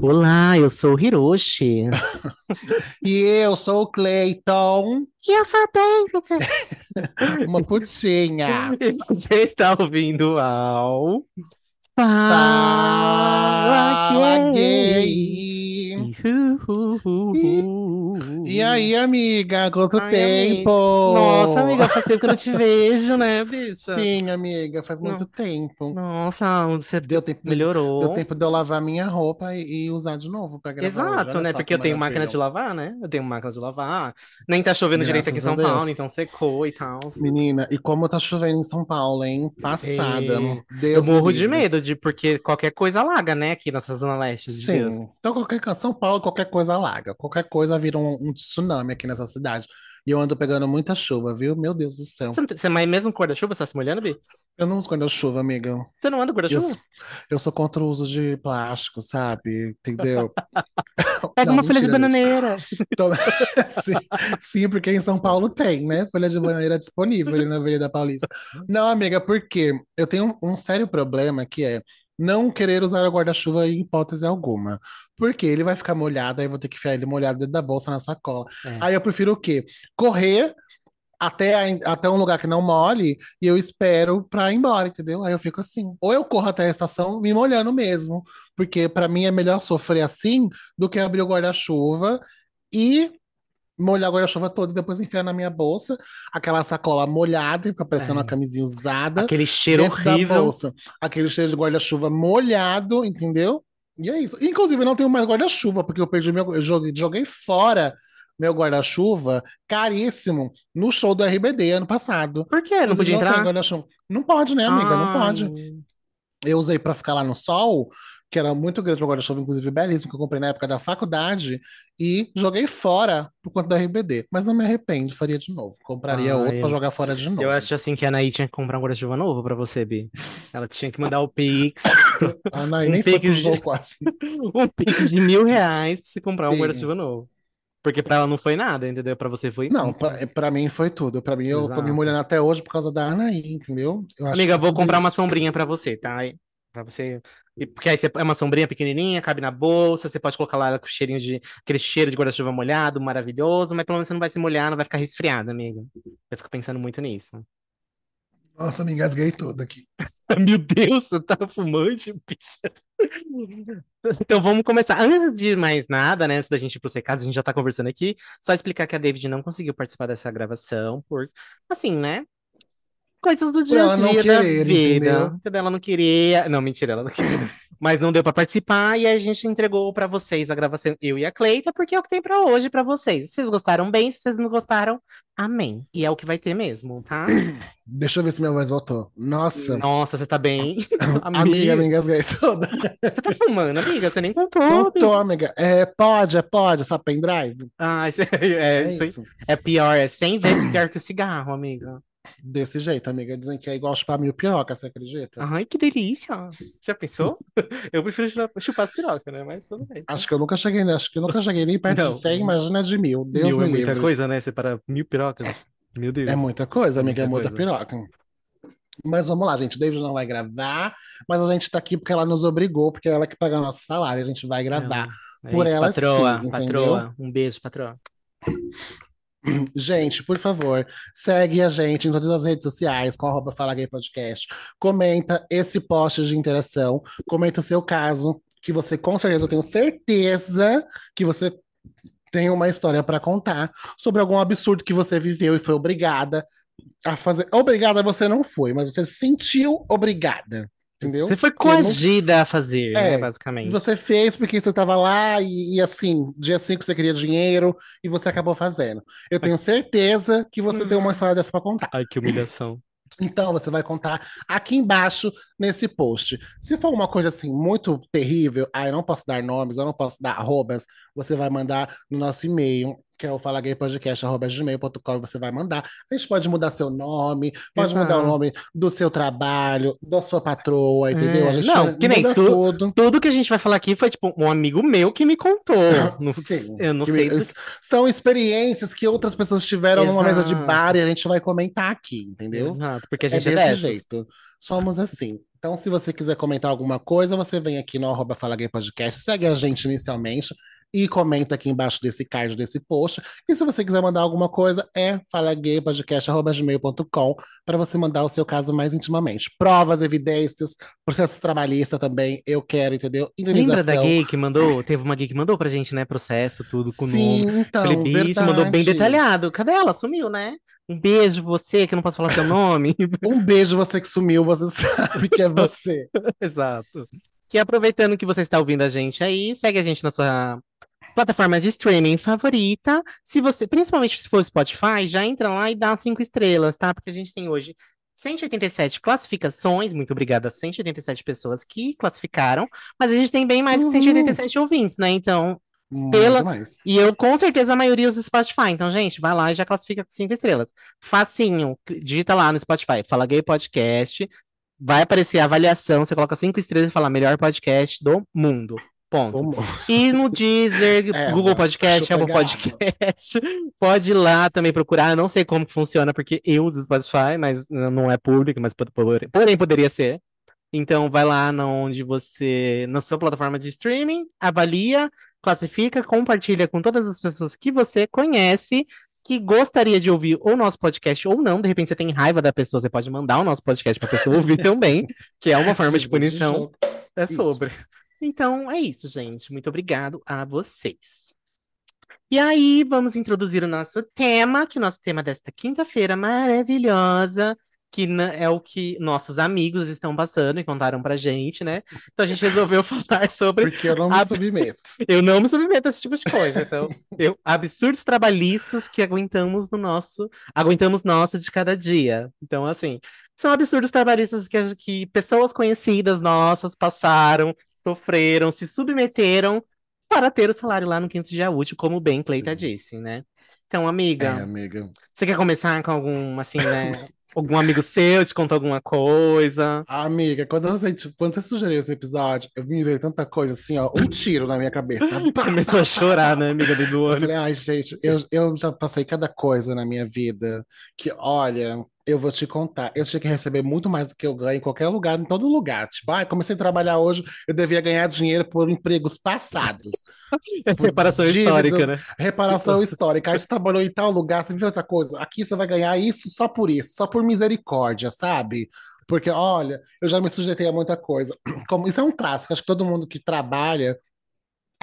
Olá, eu sou o Hiroshi. E eu sou o Clayton, E eu sou a David. uma putinha. E você está ouvindo ao Fala Gay. gay. Ihuhuhu. E aí, amiga, quanto Ai, tempo? Nossa, amiga, faz tempo que eu não te vejo, né, bicha? Sim, amiga, faz muito tempo. Nossa, você Deu tempo, melhorou. deu tempo de eu lavar minha roupa e, e usar de novo pra gravar. Exato, né? Porque que eu tenho máquina de lavar, né? Eu tenho máquina de lavar. Nem tá chovendo direito aqui em Graças São Paulo, Deus. então secou e tal. Menina, e como tá chovendo em São Paulo, hein? Passada. Sim. Eu Deus me morro de medo de porque qualquer coisa alaga, né? Aqui nessa zona leste de Deus. Sim. Então, qualquer, São Paulo, qualquer coisa alaga. Qualquer coisa vira um, um tsunami aqui nessa cidade. E eu ando pegando muita chuva, viu? Meu Deus do céu. Você, não tem- você mas mesmo com guarda-chuva, você tá se molhando, Bi? Eu não uso guarda-chuva, amiga. Você não anda com Eu, guarda-chuva? eu sou contra o uso de plástico, sabe? Entendeu? Pega Não, uma folha de mentira, gente. bananeira. Então, sim, sim, porque em São Paulo tem, né? Folha de bananeira disponível ali na Avenida Paulista. Não, amiga, porque eu tenho um, um sério problema que é não querer usar o guarda-chuva em hipótese alguma. Porque ele vai ficar molhado, aí eu vou ter que enfiar ele molhado dentro da bolsa na sacola. É. Aí eu prefiro o quê? Correr até, a- até um lugar que não molhe e eu espero pra ir embora, entendeu? Aí eu fico assim. Ou eu corro até a estação me molhando mesmo, porque pra mim é melhor sofrer assim do que abrir o guarda-chuva e molhar o guarda-chuva todo e depois enfiar na minha bolsa, aquela sacola molhada, fica parecendo uma É. camisinha usada, Aquele cheiro dentro da horrível. bolsa, aquele cheiro de guarda-chuva molhado, entendeu? E é isso. Inclusive, eu não tenho mais guarda-chuva, porque eu perdi meu. Eu joguei, joguei fora meu guarda-chuva caríssimo no show do RBD ano passado. Por quê? Não Inclusive, podia não entrar? Não pode, né, amiga? Não pode. Ai. Eu usei pra ficar lá no sol, que era muito grande meu guarda-chuva, inclusive belíssimo, que eu comprei na época da faculdade, e joguei fora por conta da RBD. Mas não me arrependo, faria de novo. Compraria Ah, outro pra eu- jogar fora de novo. Eu acho assim que a Anaí tinha que comprar um guarda-chuva novo pra você, Bi. Ela tinha que mandar o Pix, A Anaí um nem foi Pix de, jogo quase. um Pix de mil reais pra você comprar um guarda-chuva novo. Porque pra ela não foi nada, entendeu? Pra você foi Não, pra, pra mim foi tudo. Pra mim, eu tô me molhando até hoje por causa da Anaí, entendeu? Amiga, vou comprar uma isso. sombrinha pra você, tá? Pra você. E- Porque aí você é uma sombrinha pequenininha, cabe na bolsa, você pode colocar lá com cheirinho de aquele cheiro de guarda-chuva molhado, maravilhoso, mas pelo menos você não vai se molhar, não vai ficar resfriada, amiga. Eu fico pensando muito nisso. Nossa, me engasguei todo aqui. Meu Deus, você tá fumante, bicha. Então vamos começar. Antes de mais nada, né? Antes da gente ir pro secado, a gente já tá conversando aqui. Só explicar que a David não conseguiu participar dessa gravação, por assim, né? Coisas do dia a ela não dia da querer, vida. entendeu? Entendeu? Ela não queria. Não, mentira, ela não queria. Mas não deu pra participar e a gente entregou pra vocês a gravação, eu e a Cleita, porque é o que tem pra hoje pra vocês. Se vocês gostaram bem, se vocês não gostaram, amém. E é o que vai ter mesmo, tá? Deixa eu ver se minha voz voltou. Nossa, Nossa, você tá bem? amiga, Amiga, me engasguei toda. você tá fumando, amiga? Você nem contou, Não tô, amiga. É, pode, é pode, essa pendrive? Ah, é, é, É isso. é pior, é 100 vezes pior que o cigarro, amiga. Desse jeito, amiga. Dizem que é igual chupar mil piroca, você acredita? Ai, que delícia. Já pensou? Eu prefiro chupar, as pirocas, né? Mas tudo bem. Acho que eu nunca cheguei, né? Acho que eu nunca cheguei nem perto de Não, 100, imagina de mil. Deus mil me é muita livre. coisa, né? Você para mil pirocas. Meu Deus. É muita coisa, É amiga, é muita muita coisa. piroca. Mas vamos lá, gente. David não vai gravar, mas a gente tá aqui porque ela nos obrigou, porque é ela que paga nosso salário. A gente vai gravar É, é por isso, ela patroa, sim, patroa. Um beijo, patroa. Gente, por favor, segue a gente em todas as redes sociais com arroba Fala Gay Podcast. Comenta esse post de interação, comenta o seu caso, que você com certeza, eu tenho certeza que você tem uma história para contar sobre algum absurdo que você viveu e foi obrigada a fazer. Obrigada você não foi, mas você se sentiu obrigada, entendeu? Você foi Porque não- coagida a fazer, né? É, Basicamente. Você fez porque você estava lá e, e, assim, dia 5 você queria dinheiro e você acabou fazendo. Eu tenho certeza que você tem uma história dessa para contar. Ai, que humilhação. Então você vai contar aqui embaixo nesse post. Se for uma coisa assim muito terrível, ah, eu não posso dar nomes, eu não posso dar arrobas, você vai mandar no nosso e-mail, que é o falagaypodcast.gmail.com, você vai mandar. A gente pode mudar seu nome, pode mudar o Exato. nome do seu trabalho, da sua patroa, entendeu? É, A gente não, que nem tu- tudo. Tudo que a gente vai falar aqui foi, tipo, um amigo meu que me contou. Não- Sim, eu não que sei. me- do- São experiências que outras pessoas tiveram numa mesa de Exato. bar e a gente vai comentar aqui, entendeu? Exato, porque a É gente é, desse dessas. jeito. Somos assim. Então, se você quiser comentar alguma coisa, você vem aqui no arroba Fala Gay Podcast, segue a gente inicialmente e comenta aqui embaixo desse card, desse post. E se você quiser mandar alguma coisa, é falagaypodcast.gmail.com para você mandar o seu caso mais intimamente. Provas, evidências, processos trabalhistas também, eu quero, entendeu? Lembra da gay que mandou? Teve uma gay que mandou pra gente, né? Processo, tudo com Sim, nome. então, bicho, mandou bem detalhado. Cadê ela? Sumiu, né? Um beijo, você, que eu não posso falar seu nome. Um beijo, você que sumiu, você sabe que é você. Exato. Que aproveitando que você está ouvindo a gente aí, segue a gente na sua plataforma de streaming favorita. Se você, principalmente se for Spotify, já entra lá e dá cinco estrelas, tá? Porque a gente tem hoje 187 classificações, muito obrigada a 187 pessoas que classificaram, mas a gente tem bem mais que Uhul. 187 ouvintes, né? Então, Muito Pela- mais. e eu com certeza a maioria usa Spotify. Então, gente, vai lá e já classifica com cinco estrelas. Facinho, digita lá no Spotify, fala gay podcast, vai aparecer a avaliação, você coloca cinco estrelas e fala melhor podcast do mundo. Ponto. Como- E no Deezer, É, Google mas Podcast, Apple. Podcast, pode ir lá também procurar. Eu não sei como que funciona, porque eu uso Spotify, mas não é público, mas porém poderia ser. Então vai lá onde você, na sua plataforma de streaming, avalia, classifica, compartilha com todas as pessoas que você conhece, que gostaria de ouvir o nosso podcast ou não. De repente você tem raiva da pessoa, você pode mandar o nosso podcast para a pessoa ouvir também, que é uma forma de Tipo de punição. É Isso. Então é isso, gente. Muito obrigado a vocês. E aí, vamos introduzir o nosso tema, que o nosso tema desta quinta-feira maravilhosa, que é o que nossos amigos estão passando e contaram pra gente, né? Então a gente resolveu falar sobre. Porque eu não me Ab- submeto. Eu não me submeto a esse tipo de coisa. Então, eu, absurdos trabalhistas que aguentamos no nosso. Aguentamos nosso de cada dia. Então, assim, são absurdos trabalhistas que, que pessoas conhecidas nossas passaram, sofreram, se submeteram para ter o salário lá no quinto dia útil, como bem Cleita disse, né? Então, É, amiga, amiga. você quer começar com algum, assim, né? Algum amigo seu te contou alguma coisa? Amiga, quando você, tipo, quando você sugeriu esse episódio, eu me veio tanta coisa assim, ó, um tiro na minha cabeça. Começou a chorar, né, amiga do Eu olho? falei, ai, gente, eu, eu já passei cada coisa na minha vida que, olha, eu vou te contar. Eu tinha que receber muito mais do que eu ganho em qualquer lugar, em todo lugar. Tipo, ai, comecei a trabalhar hoje, eu devia ganhar dinheiro por empregos passados. Por Reparação dívida- histórica, né? Reparação histórica. Aí você trabalhou em tal lugar, você viu outra coisa. Aqui você vai ganhar isso só por isso, só por misericórdia, sabe? Porque, olha, eu já me sujeitei a muita coisa. Como, isso é um clássico, acho que todo mundo que trabalha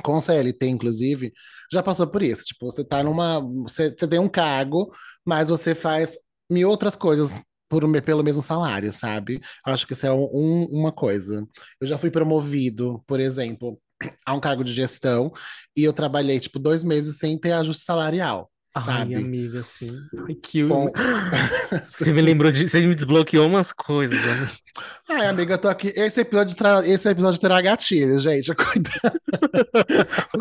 com CLT, inclusive, já passou por isso. Tipo, você tá numa. Você, você tem um cargo, mas você faz mil outras coisas por, pelo mesmo salário, sabe? Eu acho que isso é um- uma coisa. Eu já fui promovido, por exemplo, a um cargo de gestão, e eu trabalhei, tipo, dois meses sem ter ajuste salarial, Ai, sabe? amiga, assim. Ai, que... Com- Você me lembrou de. Você me desbloqueou umas coisas, amiga. Ai, amiga, eu tô aqui. Esse episódio, tra- esse episódio terá gatilho, gente. Cuidado.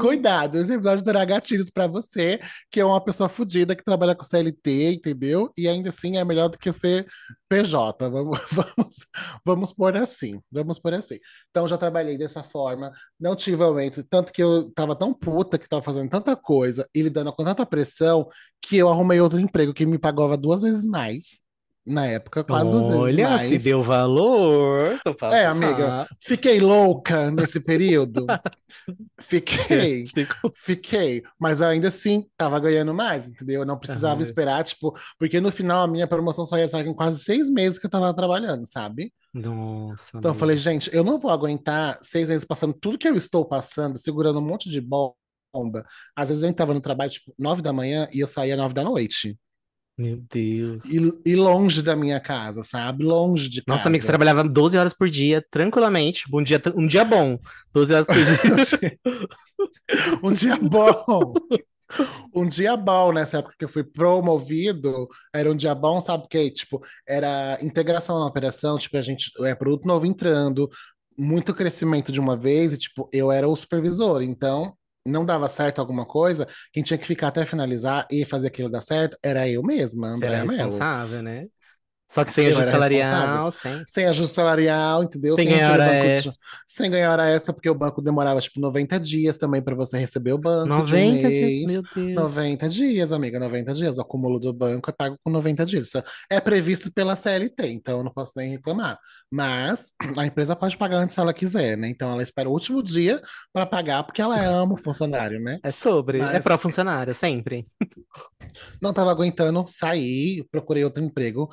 Cuidado, esse episódio terá gatilhos pra você, que é uma pessoa fodida que trabalha com CLT, entendeu? E ainda assim é melhor do que ser PJ. Vamos, vamos, vamos pôr assim. Vamos pôr assim. Então, já trabalhei dessa forma, não tive aumento, tanto que eu tava tão puta que tava fazendo tanta coisa e lidando com tanta pressão que eu arrumei outro emprego que me pagava duas vezes mais. Na época, quase duas vezes Olha, mais. se deu valor. É, amiga. Fiquei louca nesse período. Fiquei, fiquei. Mas ainda assim, tava ganhando mais, entendeu? Eu não precisava Aham. esperar, tipo, porque no final a minha promoção só ia sair com quase seis meses que eu tava trabalhando, sabe? Nossa, Então eu amiga. falei, gente, eu não vou aguentar seis meses passando tudo que eu estou passando, segurando um monte de bomba. Às vezes eu entrava no trabalho, tipo, nove da manhã e eu saía nove da noite. Meu Deus. E, e longe da minha casa, sabe? Longe de Nossa, casa. amiga, você trabalhava 12 horas por dia, tranquilamente. Um dia, um dia bom. 12 horas por dia. Um dia bom. Um dia bom, nessa época que eu fui promovido, era um dia bom, sabe? Porque, tipo, era integração na operação, tipo, a gente, é produto novo entrando, muito crescimento de uma vez, e, tipo, eu era o supervisor, então não dava certo alguma coisa, quem tinha que ficar até finalizar e fazer aquilo dar certo era eu mesma, Andréa Mello. responsável, né? Só que sem Eu ajuste salarial, sem. Sem ajuste salarial, entendeu? Sem Sem ganhar hora banco de- extra. sem ganhar hora extra, porque o banco demorava tipo 90 dias também para você receber o banco de um 90 dias, meu Deus. 90 dias, amiga, 90 dias. O acúmulo do banco é pago com 90 dias. Isso é previsto pela CLT, então eu não posso nem reclamar. Mas a empresa pode pagar antes se ela quiser, né? Então ela espera o último dia para pagar, porque ela ama o funcionário, né? É sobre, é Mas- pró-funcionário, sempre. Não estava aguentando sair, procurei outro emprego.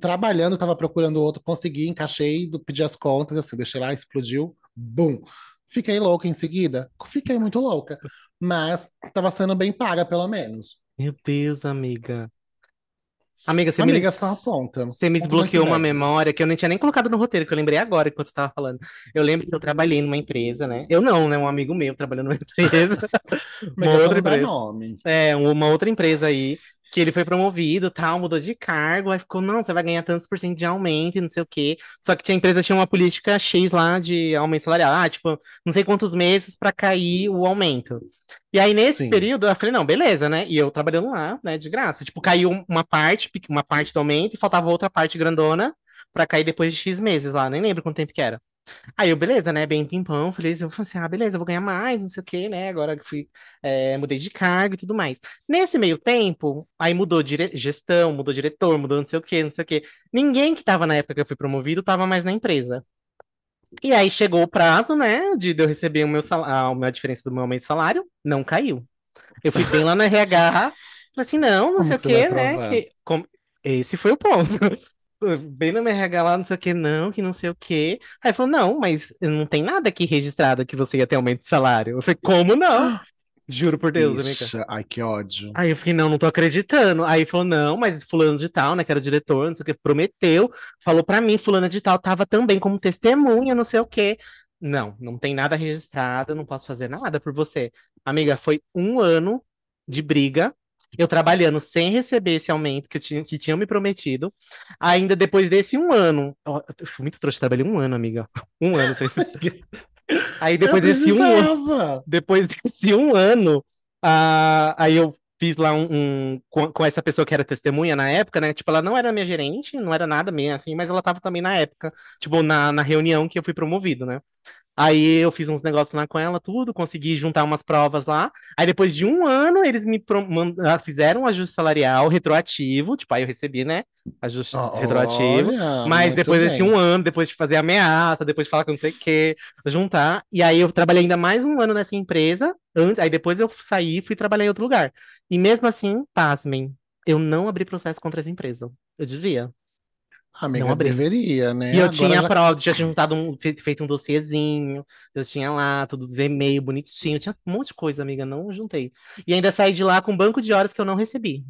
Trabalhando, estava procurando outro, consegui, encaixei, pedi as contas, assim, deixei lá, explodiu, bum. Fiquei louca em seguida, fiquei muito louca, mas estava sendo bem paga, pelo menos. Meu Deus, amiga. Amiga, você Amiga, me, só aponta. você me desbloqueou uma memória que eu nem tinha nem colocado no roteiro, que eu lembrei agora enquanto você tava falando. Eu lembro que eu trabalhei numa empresa, né? Eu não, né? Um amigo meu trabalhando numa empresa. Uma outra empresa. nome. É, uma outra empresa aí, que ele foi promovido, tal, mudou de cargo, aí ficou, não, você vai ganhar tantos por cento de aumento e não sei o quê. Só que tinha, a empresa tinha uma política X lá de aumento salarial. Ah, tipo, não sei quantos meses para cair o aumento. E aí, nesse Sim. período, eu falei, não, beleza, né? E eu trabalhando lá, né, de graça. Tipo, caiu uma parte, uma parte do aumento, e faltava outra parte grandona para cair depois de X meses lá, nem lembro quanto tempo que era. Aí eu, beleza, né? Bem pimpão, feliz. Eu falei assim, ah, beleza, eu vou ganhar mais, não sei o quê, né? Agora que fui, é, mudei de cargo e tudo mais. Nesse meio tempo, aí mudou dire... gestão, mudou diretor, mudou não sei o quê, não sei o quê. Ninguém que tava na época que eu fui promovido tava mais na empresa. E aí chegou o prazo, né, de eu receber o meu sal... a a diferença do meu aumento de salário, não caiu. Eu fui bem lá no RH, falei assim, não, não Como sei o quê, né? Que... Esse foi o ponto. Bem no RH lá, não sei o que, não, que não sei o que. Aí falou, não, mas não tem nada aqui registrado que você ia ter aumento de salário. Eu falei, como não? Juro por Deus, amiga. Bicha, ai, que ódio. Aí eu fiquei, não, não tô acreditando. Aí falou, não, mas fulano de tal, né, que era diretor, não sei o que, prometeu, falou pra mim, fulana de tal tava também como testemunha, não sei o que. Não, não tem nada registrado, não posso fazer nada por você. Amiga, foi um ano de briga, eu trabalhando sem receber esse aumento que, eu tinha, que tinham me prometido. Ainda depois desse um ano, ó, eu fui muito trouxa, trabalhei um ano, amiga. Um ano sem Aí depois desse um ano depois desse um ano, ah, aí eu fiz lá um, um- com, com essa pessoa que era testemunha na época, né? Tipo, ela não era minha gerente, não era nada minha, assim, mas ela tava também na época, tipo, na, na reunião que eu fui promovido, né? Aí eu fiz uns negócios lá com ela, tudo, consegui juntar umas provas lá. Aí depois de um ano, eles me ah, fizeram um ajuste salarial retroativo, tipo, aí eu recebi, né? Ajuste retroativo. Olha, Mas depois desse um ano, depois de fazer ameaça, depois de falar que eu não sei o que, juntar. E aí eu trabalhei ainda mais um ano nessa empresa, antes, aí depois eu saí e fui trabalhar em outro lugar. E mesmo assim, pasmem, eu não abri processo contra essa empresa. Eu devia. Amiga, Não abri. deveria, né? E eu Agora tinha já- prova, já tinha juntado um, fe- feito um dossiezinho, eu tinha lá tudo os e-mail bonitinho, tinha um monte de coisa, amiga, não juntei. E ainda saí de lá com um banco de horas que eu não recebi.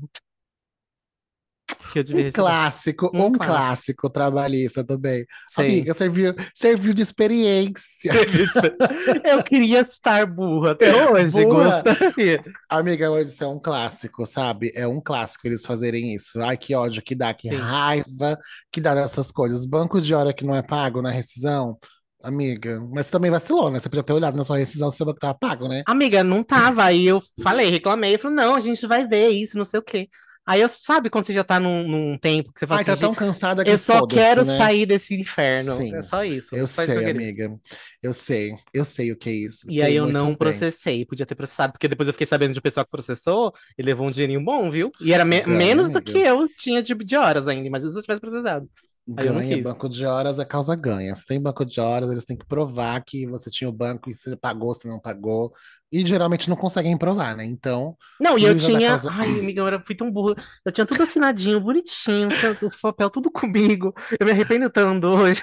Que eu devia Um receber. clássico, Um um clássico. clássico trabalhista também. Sei. Amiga, serviu, serviu de experiência. Eu queria estar burra até hoje, Burra. gostaria. Amiga, mas isso é um clássico, sabe? É um clássico eles fazerem isso. Ai, que ódio que dá, que Sim. raiva que dá dessas coisas. Banco de hora que não é pago na rescisão, amiga. Mas você também vacilou, né? Você podia ter olhado na sua rescisão se o banco tava pago, né? Amiga, não tava. Aí eu falei, reclamei. Eu falei, não, a gente vai ver isso, não sei o quê. Aí eu, sabe quando você já tá num, num tempo que você fala Ai, tá assim, tão cansada que eu só quero né? sair desse inferno. Sim. É só isso. Eu só isso que eu sei, amiga. Eu sei. Eu sei o que é isso. E Sei aí eu não bem. processei, podia ter processado, porque depois eu fiquei sabendo de um pessoal que processou e levou um dinheirinho bom, viu? E era me- menos do amiga. que eu tinha de, de horas ainda, imagina se eu tivesse processado. Não Ganha, banco de horas é causa ganha. Se tem banco de horas, eles têm que provar que você tinha o banco e se pagou, se não pagou. E geralmente não conseguem provar, né? Então, Não, e eu da tinha. causa- Ai, amiga, eu era, fui tão burro. Eu tinha tudo assinadinho, bonitinho, o papel tudo comigo. Eu me arrependo tanto hoje.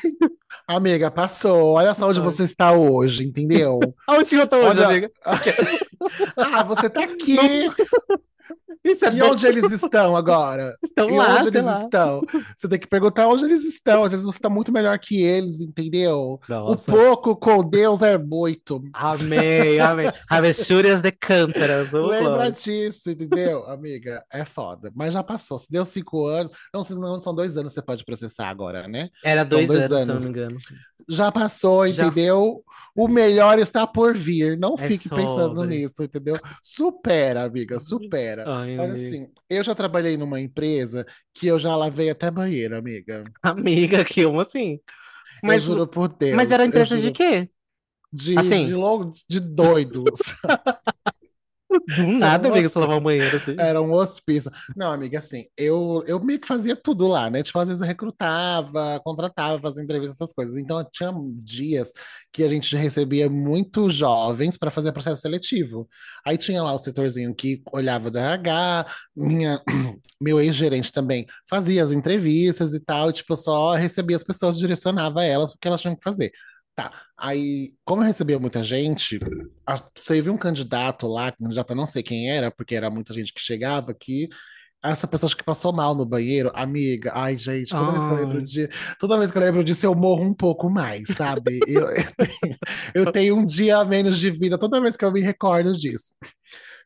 amiga, passou. Olha só onde Foi. você está hoje, entendeu? Onde eu tô hoje, Olha- amiga? ah, você tá aqui. Isso é E bom. onde eles estão agora? Estão E lá, onde eles lá. estão? Você tem que perguntar onde eles estão. Às vezes você está muito melhor que eles, entendeu? Nossa. O pouco com Deus é muito. Amei, amei. Travessuras de cântaras. Lembra disso, entendeu, amiga? É foda. Mas já passou. Se deu cinco anos. Não, se não são dois anos, você pode processar agora, né? Era dois, dois anos, se eu anos. não me engano. Já passou, Já- entendeu? O melhor está por vir. Não É fique pensando sobre. nisso, entendeu? Supera, amiga, supera. Ai, Mas amiga. assim, eu já trabalhei numa empresa que eu já lavei até banheiro, amiga. Amiga, que como assim? Eu Mas, juro por mas era Deus, eu empresa de quê? De, Assim. de, logo, de doidos. Do nada, um amiga, você lavar o banheiro assim. Era um hospício. Não, amiga, assim, eu, eu meio que fazia tudo lá, né? Tipo, às vezes eu recrutava, contratava, fazia entrevistas, essas coisas. Então, tinha dias que a gente recebia muitos jovens para fazer processo seletivo. Aí tinha lá o setorzinho que olhava do RH, minha, meu ex-gerente também fazia as entrevistas e tal, e, tipo, eu só recebia as pessoas, direcionava elas porque elas tinham que fazer. Tá, aí, como eu recebia muita gente, a- teve um candidato lá, candidato não sei quem era, porque era muita gente que chegava, que essa pessoa acho que passou mal no banheiro, amiga, ai, gente, toda vez que eu lembro de, toda vez que eu lembro disso, eu morro um pouco mais, sabe? Eu, eu tenho, eu tenho um dia a menos de vida toda vez que eu me recordo disso.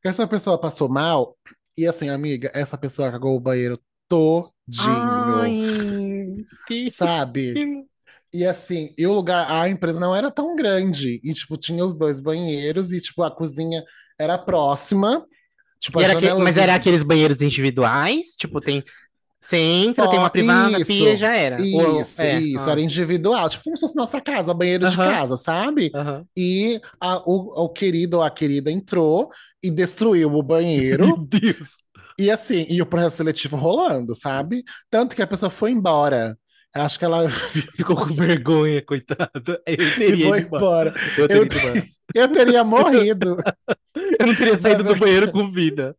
Essa pessoa passou mal, e assim, amiga, essa pessoa cagou o banheiro todinho, Ai, que... sabe? E assim, e o lugar, a empresa não era tão grande. E, tipo, tinha os dois banheiros e, tipo, a cozinha era próxima. Tipo, era que- janelas Mas era aqueles banheiros individuais? Tipo, tem. Você entra, tem uma privada, isso, pia e já era. Ou- Isso, é, isso, ah, era individual. Tipo, como se fosse nossa casa, banheiro de Aham. casa, sabe? aham. E a- o, o querido ou a querida entrou e destruiu o Meu banheiro. Deus. E assim, e o processo seletivo rolando, sabe? Tanto que a pessoa foi embora. Acho que ela Ficou com vergonha, coitada. Eu e teria foi ido embora. Eu teria Eu, eu teria morrido. Eu não teria saído do banheiro com vida.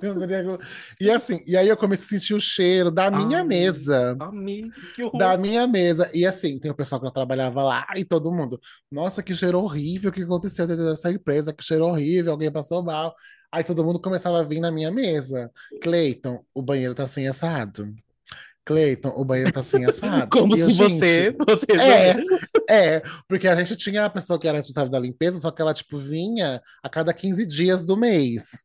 Teria- E assim, e aí eu comecei a sentir o cheiro da minha Ai. mesa. Amigo. Da minha mesa. E assim, tem o pessoal que eu trabalhava lá e todo mundo. Nossa, que cheiro horrível, o que aconteceu dentro dessa empresa? Que cheiro horrível, alguém passou mal. Aí todo mundo começava a vir na minha mesa. Cleiton, o banheiro tá assim assado. Cleiton, o banheiro tá assim assado. Como eu, se você, você É, é, porque a gente tinha a pessoa que era responsável da limpeza, só que ela, tipo, vinha a cada 15 dias do mês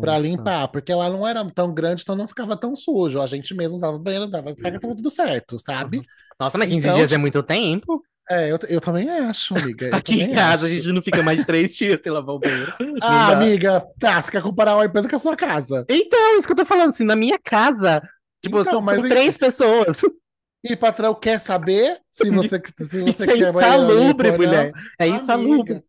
pra Nossa. limpar, porque lá não era tão grande, então não ficava tão sujo. A gente mesmo usava o banheiro, dava descarga, tava tudo certo, sabe? Nossa, mas 15 Então, dias é tipo, muito tempo. É, eu, eu também acho, amiga. Eu Aqui em casa a acho. gente não fica mais três dias sem lavar o banheiro. Ah, amiga, tá, você quer comparar uma empresa com a sua casa. Então, isso que eu tô falando, assim, na minha casa, tipo, Então, são, mas são três pessoas. E patrão quer saber se você, se você é quer limpo insalubre, mulher. É insalubre. Amiga,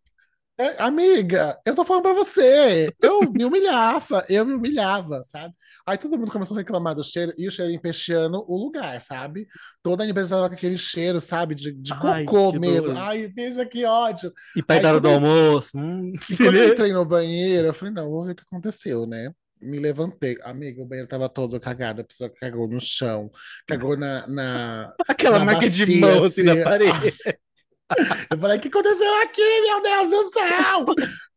é, amiga, eu tô falando pra você. Eu me humilhava, eu me humilhava, sabe? Aí todo mundo começou a reclamar do cheiro e o cheiro empesteando o lugar, sabe? Toda a empresa tava com aquele cheiro, sabe? De, de Ai, cocô mesmo. nojo. Ai, veja que ódio. E Aí da hora do eu- almoço. Hum, E quando eu entrei no banheiro, eu falei, não, vou ver o que aconteceu, né? Me levantei. Amiga, o banheiro tava todo cagado. A pessoa cagou no chão, cagou na, na, Aquela na marca de bacia, mão assim na assim. parede. Eu falei, o que aconteceu aqui, meu Deus do céu?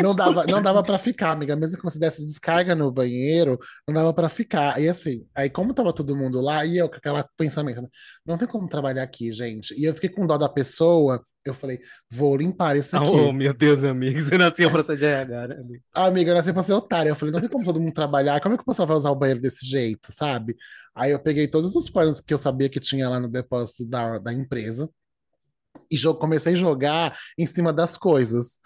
Não dava, não dava para ficar, amiga. Mesmo que você desse descarga no banheiro, não dava para ficar. E assim, aí como tava todo mundo lá, e eu com aquele pensamento, né? não tem como trabalhar aqui, gente. E eu fiquei com dó da pessoa, eu falei, vou limpar isso aqui. Oh, meu Deus, amigo. Você nasceu pra ser de RH, né, amigo? Amiga, eu nasci pra ser otária. Eu falei, não tem como todo mundo trabalhar. Como é que o pessoal vai usar o banheiro desse jeito, sabe? Aí eu peguei todos os panos que eu sabia que tinha lá no depósito da, da empresa e comecei a jogar em cima das coisas,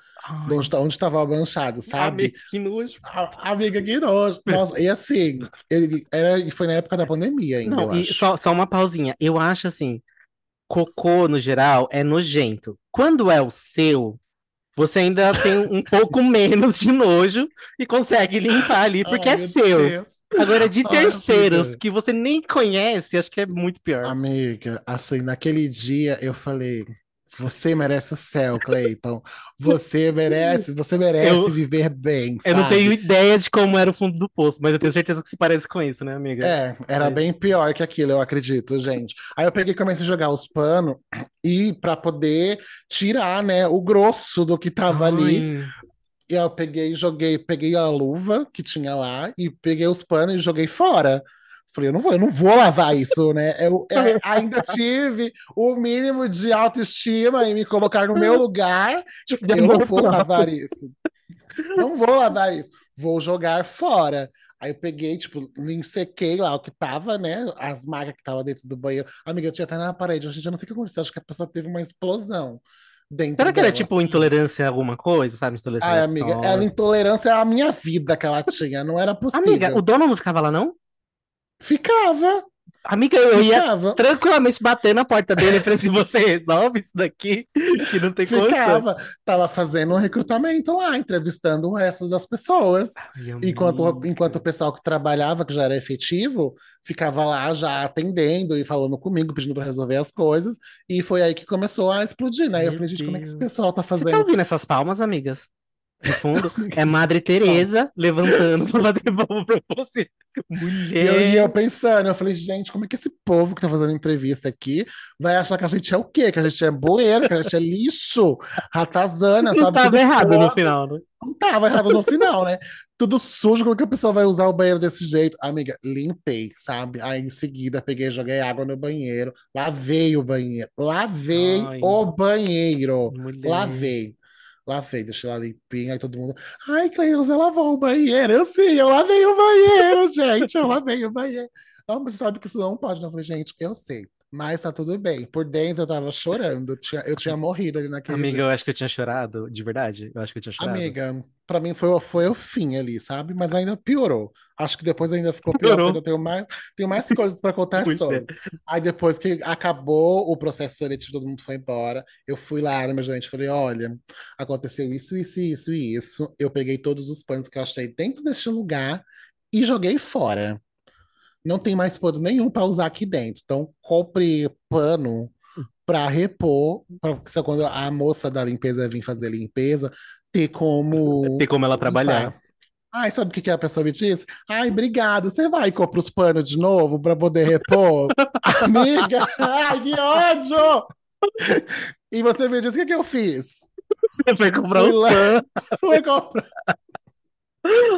de onde, tá- onde tava manchado, sabe? Amigo, que nojo. A- Amiga, que nojo. Nossa, e assim, ele era, e foi na época da pandemia ainda, Não, e só, só uma pausinha. Eu acho assim, cocô no geral é nojento. Quando é o seu, você ainda tem um pouco menos de nojo e consegue limpar ali porque Ai, é seu. Deus. Agora, de Ai, terceiros amiga. que você nem conhece, acho que é muito pior. Amiga, assim, naquele dia eu falei, você merece o céu, Cleiton. Você merece, você merece Eu- viver bem, Eu não sabe? tenho ideia de como era o fundo do poço, mas eu tenho certeza que se parece com isso, né, amiga? É, era É. bem pior que aquilo, eu acredito, gente. Aí eu peguei e comecei a jogar os panos e para poder tirar, né, o grosso do que tava ali. Ai, E aí eu peguei e joguei, peguei a luva que tinha lá e peguei os panos e joguei fora. Falei, eu não vou, eu não vou lavar isso, né? Eu é, ainda tive o mínimo de autoestima em me colocar no meu lugar. Tipo, eu não vou lavar isso. Não vou lavar isso. Vou jogar fora. Aí eu peguei, tipo, ensequei lá o que tava, né? As marcas que tava dentro do banheiro. Amiga, eu tinha até na parede. Gente, eu não sei o que aconteceu. Acho que a pessoa teve uma explosão. dentro Será que ela dela, tipo sabe? intolerância a alguma coisa, sabe? Intolerância Ai, amiga, ela intolerância à minha vida que ela tinha, não era Amiga, possível. o dono não ficava lá, não? Ficava, Amiga, eu ia ficava. tranquilamente bater na porta dele e falei assim: você resolve isso daqui? Que não tem condição. Ficava, tava fazendo um recrutamento lá, entrevistando o resto das pessoas. Ai, Enquanto, enquanto o pessoal que trabalhava, que já era efetivo, ficava lá já atendendo e falando comigo, pedindo para resolver as coisas. E foi aí que começou a explodir, né? Eu Meu falei, gente, como é que esse Deus. pessoal tá Você tá fazendo? ouvindo essas palmas, amigas? No fundo, é Madre Teresa levantando pra bater palma pra você. E eu, e eu Mulher. pensando, eu falei, gente, como é que esse povo que tá fazendo entrevista aqui vai achar que a gente é o quê? Que a gente é bueiro, que a gente é lixo, ratazana, Não sabe? tava Tudo errado no final, né? Não tava errado no final, né? Tudo sujo, como que a pessoa vai usar o banheiro desse jeito? Amiga, limpei, sabe? Aí em seguida peguei, joguei água no banheiro, lavei o banheiro, lavei Ai, o banheiro, mulher. lavei. Lavei, deixei lá limpinho, aí todo mundo. Ai, Cleilza lavou o banheiro. Eu sim, eu lavei o banheiro, gente. Eu lavei o banheiro. Não, mas você sabe que isso não pode, não. Eu falei, gente, eu sei. Mas tá tudo bem. Por dentro eu tava chorando. Eu tinha, eu tinha morrido ali naquele Amiga, eu acho que eu tinha chorado, de verdade. Eu acho que eu tinha chorado. Amiga, pra mim foi, o- foi o fim ali, sabe? Mas ainda piorou. Acho que depois ainda ficou pior, porque Piorou. ainda tenho mais, tenho mais coisas pra contar sobre. Aí depois que acabou o processo seletivo, todo mundo foi embora. Eu fui lá no meu gerente e falei: olha, aconteceu isso, isso, isso e isso. Eu peguei todos os panos que eu achei dentro deste lugar e joguei fora. Não tem mais pano nenhum para usar aqui dentro. Então, compre pano para repor, para quando a moça da limpeza vir fazer limpeza, ter como Tem como ela trabalhar. limpar. Ai, sabe o que que a pessoa me disse? Ai, obrigado. Você vai e compra os panos de novo para poder repor? Amiga, ai, que ódio! E você me disse o que que eu fiz? Você foi comprar Fui um lá, pão. fui comprar,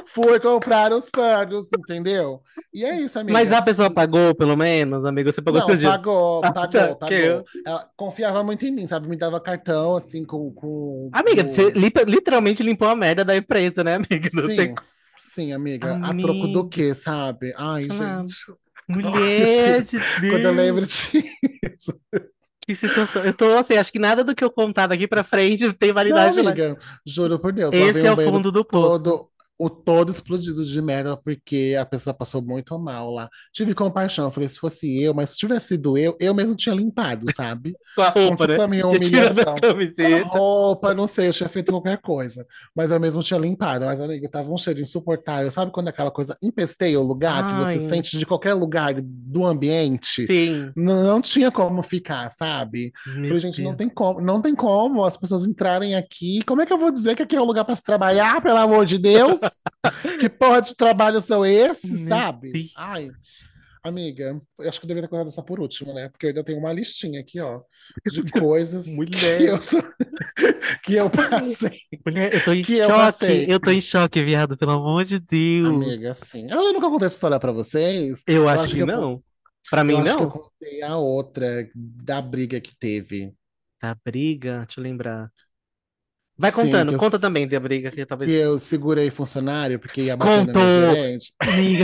fui comprar os panos, entendeu? E é isso, amiga. Mas a pessoa pagou, pelo menos, amigo? Você pagou Não, seu pagou, Ah, pagou, tá, eu- pagou. Ela confiava muito em mim, sabe? Me dava cartão, assim, com, com, Amiga, com- você li- literalmente limpou a merda da empresa, né, amiga? Não tem Sim, sim, amiga. A troco do quê, sabe? Ai, Chama- gente. Mulher de Quando eu Deus. lembro disso. Que situação. Eu tô assim, acho que nada do que eu contar daqui pra frente tem Não, validade, né? amiga, juro por Deus. lá Esse é o fundo do poço. todo, o todo explodido de merda, porque a pessoa passou muito mal lá. Tive compaixão, falei, se fosse eu, mas se tivesse sido eu, eu mesmo tinha limpado, sabe? Com a Com roupa, né? toda a minha humilhação. Com a roupa, não sei, eu tinha feito qualquer coisa. Mas eu mesmo tinha limpado. Mas, amiga, tava um cheiro insuportável. Sabe quando aquela coisa empesteia o lugar, que você Ai. sente de qualquer lugar do ambiente? Sim. Não, não tinha como ficar, sabe? Meu Falei, gente, não tem como, não tem como as pessoas entrarem aqui. Como é que eu vou dizer que aqui é um lugar para se trabalhar, pelo amor de Deus? Que porra de trabalho são esses, sabe? Ai, amiga, eu acho que eu deveria ter colocado essa por último, né? Porque eu ainda tenho uma listinha aqui, ó, de coisas que Mulher, eu, sou- que eu passei. mulher, eu tô em Que eu choque. passei. Eu tô em choque, viado, pelo amor de Deus. Amiga, assim, eu nunca contei essa história pra vocês. Eu Eu acho acho que que eu, não. Pra eu mim, que eu não. contei a outra da briga que teve. Da briga, deixa eu lembrar. Vai Sim, contando, que eu, conta também da briga que que talvez. eu segurei funcionário porque ia bater no Contou, gerente.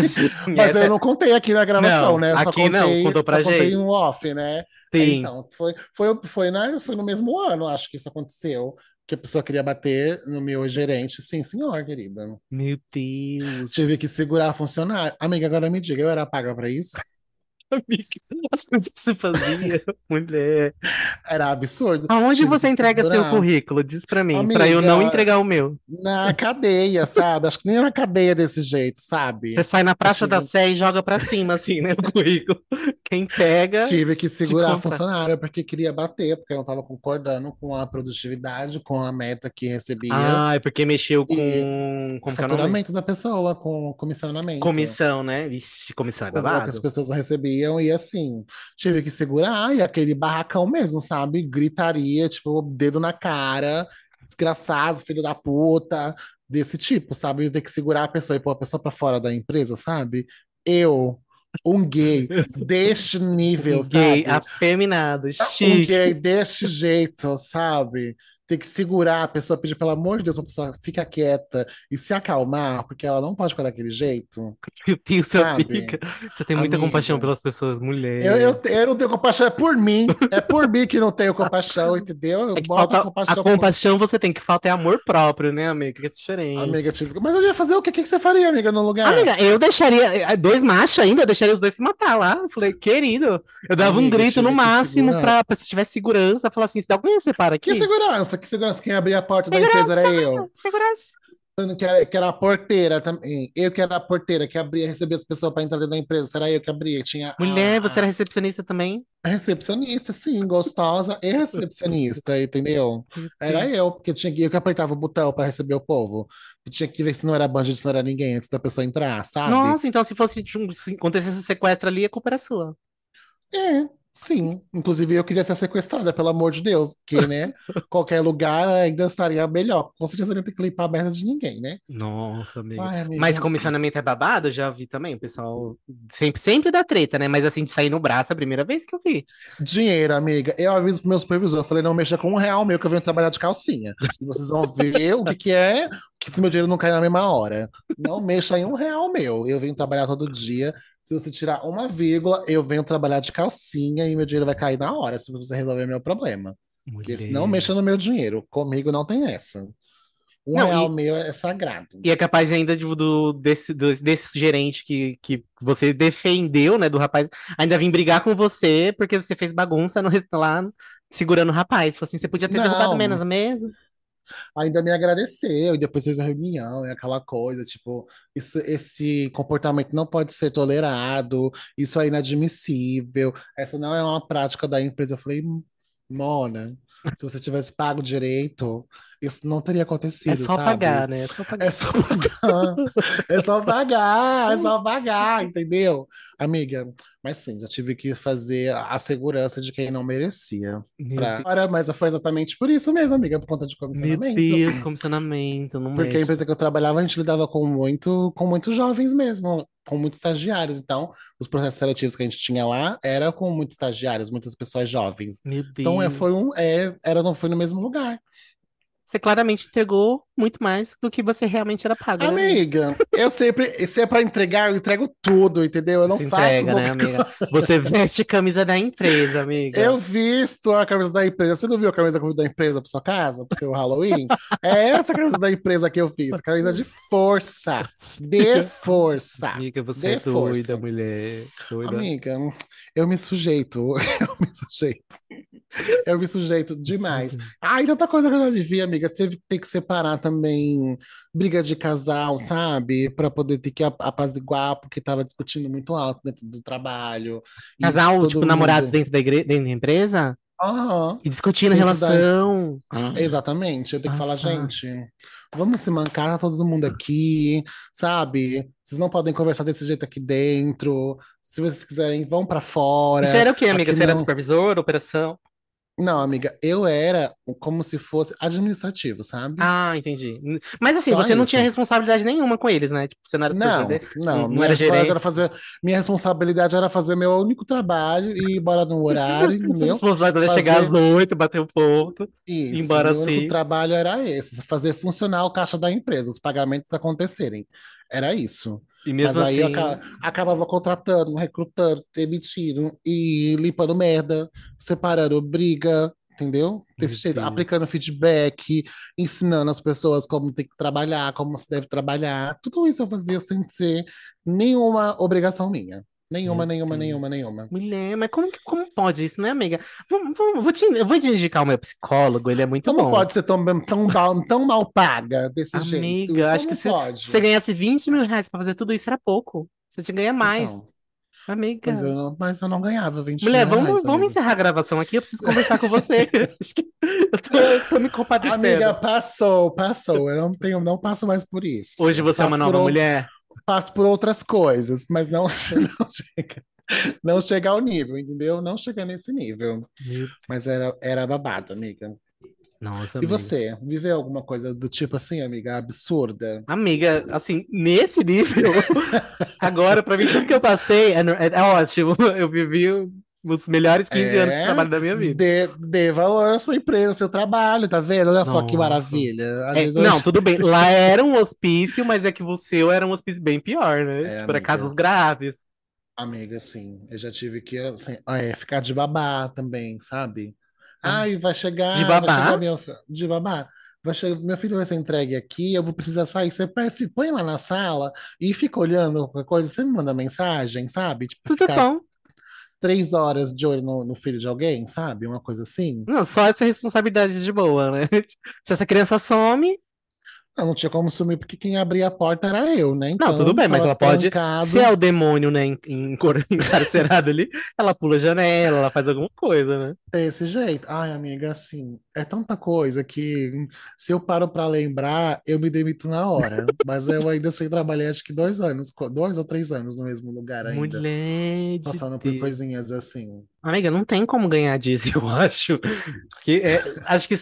sim. Mas eu não contei aqui na gravação, Não, né? Eu aqui não, contei, contou pra só contei gente. um off, né? Sim. Então, foi, foi, foi, na, foi no mesmo ano, acho que isso aconteceu, que a pessoa queria bater no meu gerente. Sim, senhor, querida. Meu Deus. Tive que segurar a funcionária. Amiga, agora me diga, eu era paga pra isso? Amiga, as coisas que você fazia, mulher. Era absurdo. Aonde você entrega seu currículo? Diz pra mim, pra eu não Amiga, entregar o meu. na cadeia, sabe? Acho que nem na cadeia desse jeito, sabe? Você sai na Praça da tive, Sé e joga pra cima, assim, né? O currículo. Quem pega, tive que segurar a funcionária porque queria bater, porque eu não estava concordando com a produtividade, com a meta que recebia Ah, é porque mexeu com. É o faturamento da pessoa, com comissionamento. Comissão, né? Vixe, comissão é com o que as babado. pessoas não recebiam, e assim, tive que segurar, e aquele barracão mesmo, sabe? Gritaria, tipo, dedo na cara, desgraçado, filho da puta, desse tipo, sabe? Eu ter que segurar a pessoa e pôr a pessoa pra fora da empresa, sabe? Eu, um gay deste nível, Um gay sabe? afeminado, Um chique. gay deste jeito, sabe? Ter que segurar a pessoa, pedir pelo amor de Deus, a pessoa fica quieta e se acalmar, porque ela não pode ficar daquele jeito, Meu Deus, sabe? amiga. Você tem muita compaixão Amiga. pelas pessoas, mulher. Eu, eu, eu não tenho compaixão, é por mim. É por mim que não tenho compaixão, entendeu? Eu É boto falta a a compaixão por compaixão você tem, que falta é amor próprio, né, amiga? Que é diferente. amiga. Tipo, mas eu ia fazer o quê? O que você faria, amiga, no lugar? Amiga, eu deixaria eh, dois machos ainda, eu deixaria os dois se matar lá. Eu falei, querido, eu dava um Amiga, grito no máximo pra, pra se tiver segurança, falar assim, se der alguém separa aqui. Que segurança? Que segurança? Quem abria a porta da empresa era eu. Segurança. Que era, que era a porteira também. Eu que era a porteira que abria, recebia as pessoas para entrar dentro da empresa. Será eu que abria? Tinha a- Mulher, você era a recepcionista também? recepcionista, sim, gostosa e recepcionista, entendeu? Era eu, porque tinha que, eu que apertava o botão para receber o povo. Eu tinha que ver se não era bandido, se não era ninguém antes da pessoa entrar, sabe? Nossa, então se fosse se acontecesse um sequestro ali, a culpa era sua. É, sim. Inclusive, eu queria ser sequestrada, pelo amor de Deus, porque, né, qualquer lugar ainda estaria melhor. Com certeza eu não ia ter que limpar a merda de ninguém, né? Nossa, amiga. Ai, amiga. Mas comissionamento é babado, já vi também, o pessoal sempre, sempre dá treta, né? Mas assim, de sair no braço, a primeira vez que eu vi. Dinheiro, amiga. Eu aviso pro meu supervisor. Eu falei, não mexa com um real meu que eu venho trabalhar de calcinha. Vocês vão ver o que que é, que se meu dinheiro não cai na mesma hora. Não mexa em um real meu. Eu venho trabalhar todo dia. Se você tirar uma vírgula, eu venho trabalhar de calcinha e meu dinheiro vai cair na hora, se você resolver meu problema. Esse não mexa no meu dinheiro. Comigo não tem essa. Um Não, real e- meu é sagrado. E é capaz ainda de- do, desse, do- desse gerente que, que você defendeu, né, do rapaz, ainda vir brigar com você porque você fez bagunça no lá segurando o rapaz. Falou assim, você podia ter derrubado Não. menos mesmo. Ainda me agradeceu e depois fez a reunião e aquela coisa, tipo, isso, esse comportamento não pode ser tolerado, isso é inadmissível, essa não é uma prática da empresa. Eu falei, Mona, se você tivesse pago direito, isso não teria É acontecido, só sabe? pagar, né? É só pagar. É só pagar, é só pagar, é só pagar, entendeu? Amiga, mas sim, já tive que fazer a segurança de quem não merecia. Meu Pra... Ora, mas foi exatamente por isso mesmo, amiga, por conta de Meu comissionamento. Deus, comissionamento, não Porque a mexe. empresa que eu trabalhava, a gente lidava com muito, com muitos jovens mesmo, com muitos estagiários. Então, os processos seletivos que a gente tinha lá era com muitos estagiários, muitas pessoas jovens. Meu Deus. Então, é, foi um, é, era, não foi no mesmo lugar. Você claramente entregou muito mais do que você realmente era pago, né? Amiga, eu sempre, se é pra entregar, eu entrego tudo, entendeu? Eu não Se faço entrega, né, amiga? Você veste camisa da empresa, amiga. Eu visto a camisa da empresa. Você não viu a camisa da empresa para sua casa, para seu Halloween? É essa a camisa da empresa que eu fiz. Camisa de força. De força. Amiga, você De é doida, força. mulher. Doida. Amiga, eu me sujeito. Eu me sujeito. Eu me sujeito demais. Ah, e outra coisa que eu já vivi, amiga, teve que ter que separar também briga de casal, sabe? Para poder ter que ap- apaziguar, porque tava discutindo muito alto dentro do trabalho. Casal, tipo, namorados mundo- dentro da igre... dentro da empresa? Aham. E discutindo a Dentro da- relação. Exatamente, eu tenho que falar, Nossa. gente, vamos se mancar, tá todo mundo aqui, sabe? Vocês não podem conversar desse jeito aqui dentro. Se vocês quiserem, vão pra fora. Você era o quê, amiga? aqui Você era não. supervisor, operação? Não, amiga, eu era como se fosse administrativo, sabe? Ah, entendi. Mas assim, Só você não isso. tinha responsabilidade nenhuma com eles, né? Tipo, você não era Não, não, não minha era responsabilidade gerente. era fazer, minha responsabilidade era fazer meu único trabalho e ir embora no horário, entendeu? responsabilidade é chegar às Fazer- oito, bater o ponto. Isso, embora meu único assim. trabalho era esse, fazer funcionar o caixa da empresa, os pagamentos acontecerem. Era isso. E mesmo Mas aí eu assim. aca- acabava contratando, recrutando, demitindo e limpando merda, separando briga, entendeu? Desse jeito, aplicando feedback, ensinando as pessoas como tem que trabalhar, como se deve trabalhar. Tudo isso eu fazia sem ser nenhuma obrigação minha. Nenhuma, nenhuma, nenhuma, nenhuma. Mulher, mas como, que- como pode isso, né, amiga? Vamos- vou te, eu vou te indicar o meu psicólogo, ele é muito Como bom. pode ser tão, tão, mal, tão mal paga desse jeito? Amiga, acho Como que se pode? se você ganhasse 20 mil reais pra fazer tudo isso, era pouco. Você tinha que ganhar mais. Então, Amiga. mas, eu não, mas eu não ganhava 20 Mulher, mil vamos, reais, vamos amiga. encerrar a gravação aqui. Eu preciso conversar com você. Acho que eu tô, eu tô me compadecendo. Amiga, passou, passou. Eu não tenho, não passo mais por isso. Hoje você é uma nova mulher. Passo por outras coisas, mas não, não chega, não chega ao nível, entendeu? Não chega nesse nível. Mas era, era babado, amiga. Nossa, E amiga. você, viveu alguma coisa do tipo assim, amiga, absurda? Amiga, assim, nesse nível, agora, pra mim, tudo que eu passei é, é- é ótimo. Eu vivi Os melhores 15 anos de É, trabalho da minha vida. dê, dê valor à sua empresa, ao seu trabalho, tá vendo? Olha só que Nossa. maravilha. Às É, eu não, tudo bem. que- Lá era um hospício, mas é que o seu era um hospício bem pior, né? É, Tipo, casos graves. Amiga, assim, eu já tive que assim, é, ficar de babá também, sabe? Ah, Ai, vai chegar, De vai babá? chegar de babá. Vai chegar, meu filho vai ser entregue aqui, eu vou precisar sair. Você põe põe lá na sala e fica olhando qualquer coisa, você me manda mensagem, sabe? Tipo, Tudo ficar bom. Três horas de olho no, no filho de alguém, sabe? Uma coisa assim. Não, só essa responsabilidade de boa, né? Se essa criança some, Não, não tinha como sumir, porque quem abria a porta era eu, né? não, tudo Então, bem, mas ela pode. Se é o demônio, né, encarcerado ali, ela pula a janela, ela faz alguma coisa, né? Desse jeito. Ai, amiga, assim, é tanta coisa que se eu paro pra lembrar, eu me demito na hora. Mas eu ainda sei trabalhar acho que dois anos, dois ou três anos no mesmo lugar ainda, Mulher passando por coisinhas assim. Amiga, não tem como ganhar disso, eu acho. Porque é, acho que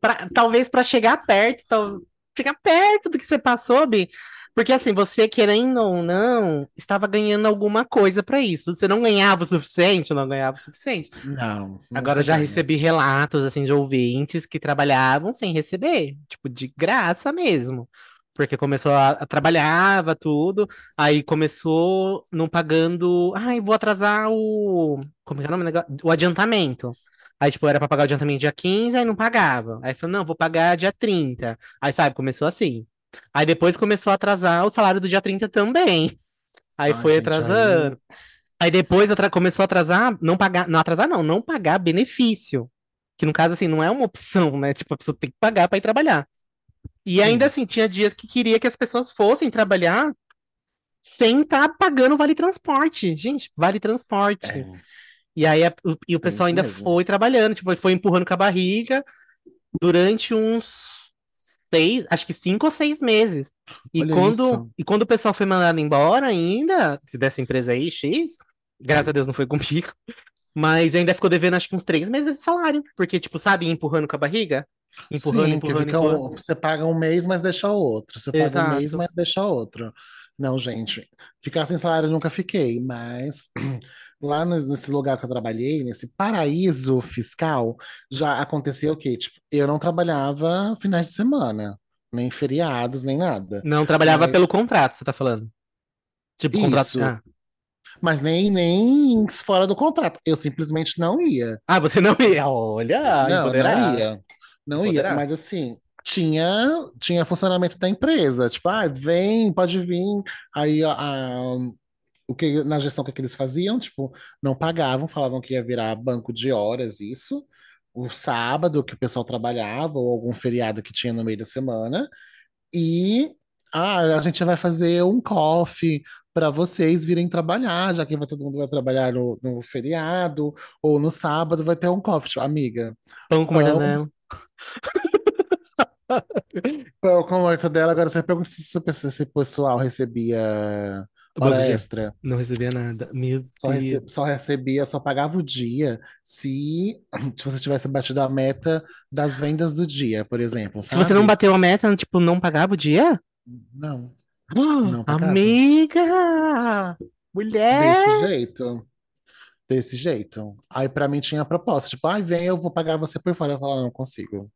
pra- talvez para chegar perto, tal, chegar perto do que você passou, Bi. Porque assim, você querendo ou não, estava ganhando alguma coisa para isso. Você não ganhava o suficiente, não ganhava o suficiente. Não, Agora nunca eu já recebi relatos assim de ouvintes que trabalhavam sem receber, tipo de graça mesmo. Porque começou a, a trabalhava tudo, aí começou não pagando, ai, vou atrasar o, como é que é o nome? O adiantamento. Aí tipo, era pra pagar o adiantamento dia 15, aí não pagava. Aí falou, não, vou pagar dia 30. Aí sabe, começou assim. Aí depois começou a atrasar o salário do dia 30 também. Aí Ai, foi gente, aí atrasando. Aí depois atra- começou a atrasar, não pagar, não atrasar não, não pagar benefício. Que no caso assim, não é uma opção, né? Tipo, a pessoa tem que pagar para ir trabalhar. E ainda sim, assim, tinha dias que queria que as pessoas fossem trabalhar sem estar pagando vale transporte. Gente, vale transporte. é, E aí a- o, e o tem pessoal isso ainda mesmo. foi trabalhando, tipo, foi empurrando com a barriga durante uns seis, acho que cinco ou seis meses. E Olha quando, isso. e quando o pessoal foi mandado embora ainda, se dessa empresa aí, X, graças a Deus não foi comigo, mas ainda ficou devendo acho que uns três meses de salário, porque, tipo, sabe, empurrando com a barriga? Empurrando, Sim, empurrando, fica empurrando. um- você paga um mês, mas deixa outro. Você paga um mês, Exato. mas deixa outro. Não, gente, ficar sem salário eu nunca fiquei, mas lá nesse lugar que eu trabalhei, nesse paraíso fiscal, já aconteceu o quê? Tipo, eu não trabalhava finais de semana, nem feriados, nem nada. Não trabalhava Mas pelo contrato, você tá falando? Tipo, contrato. isso, Ah, mas nem, nem fora do contrato. Eu simplesmente não ia. Ah, você não ia. Olha, Não, não ia. Não ia, mas assim, tinha, tinha funcionamento da empresa. Tipo, ah, vem, pode vir. Aí a- o que, na gestão o que, que eles faziam? Tipo, não pagavam, falavam que ia virar banco de horas, isso. O sábado que o pessoal trabalhava, ou algum feriado que tinha no meio da semana. E ah, a gente vai fazer um coffee para vocês virem trabalhar, já que todo mundo vai trabalhar no, no feriado ou no sábado, vai ter um coffee. Tipo, amiga. Pão com mortadela. pão com mortadela. Agora você pergunta se, se se esse pessoal recebia hora extra. Não recebia nada. Meu Só, rece- só recebia, só pagava o dia se, se você tivesse batido a meta das vendas do dia, por exemplo, Se você não bateu a meta, tipo, não pagava o dia? Não, Ah, não pagava. amiga! Desse Mulher! jeito. Desse jeito. Aí pra mim tinha a proposta, tipo, ai, vem, eu vou pagar você por fora. Eu falava, não consigo.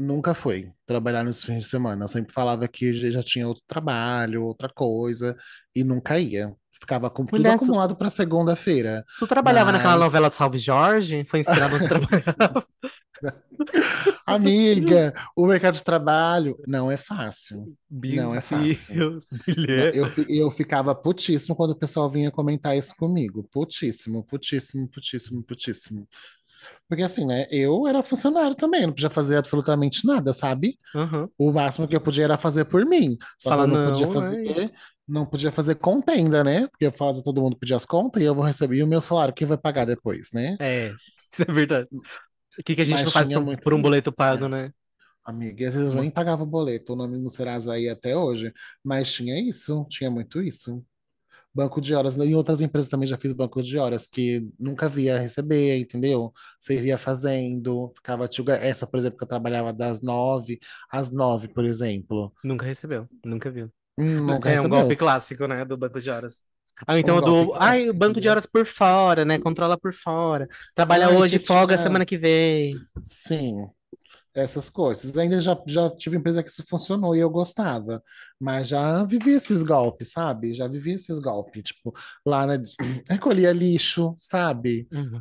Nunca foi trabalhar nos fins de semana. Eu sempre falava que já tinha outro trabalho, outra coisa, e nunca ia. Ficava com tudo Mulher, acumulado pra segunda-feira. tu trabalhava naquela Mas, novela do Salve Jorge? Foi inspirado onde trabalhava? amiga, o mercado de trabalho não é fácil. Meu Não é fácil. Deus, eu, eu ficava putíssimo quando o pessoal vinha comentar isso comigo. Putíssimo, putíssimo, putíssimo, putíssimo. Porque assim, né? Eu era funcionário também, não podia fazer absolutamente nada, sabe? Aham. O máximo que eu podia era fazer por mim. Só que Fala, eu não podia não, né? fazer, não podia fazer contenda, né? Porque faz todo mundo pedir as contas e eu vou receber o meu salário, quem vai pagar depois, né? É, isso é verdade. O que que a gente não Mas faz tinha por, por um boleto pago, É. né? Amiga, e às vezes eu nem pagava boleto, o nome no Serasa aí até hoje, mas tinha isso, tinha muito isso. Banco de horas, em outras empresas também já fiz banco de horas que nunca via receber, entendeu? Você via fazendo, ficava tio, essa, por exemplo, que eu trabalhava das nove às nove, por exemplo, Nunca recebeu, nunca viu. Hum, nunca É um golpe recebeu. clássico, né, do banco de horas. Ah, então Um do. Ai, o banco de horas por fora, né? Controla por fora. Trabalha Ai, hoje, você folga tinha. semana que vem. Sim, essas coisas. Ainda já, já tive empresa que isso funcionou e eu gostava. Mas já vivi esses golpes, sabe? Já vivi esses golpes. Tipo, lá na. Recolhia lixo, sabe? Uhum.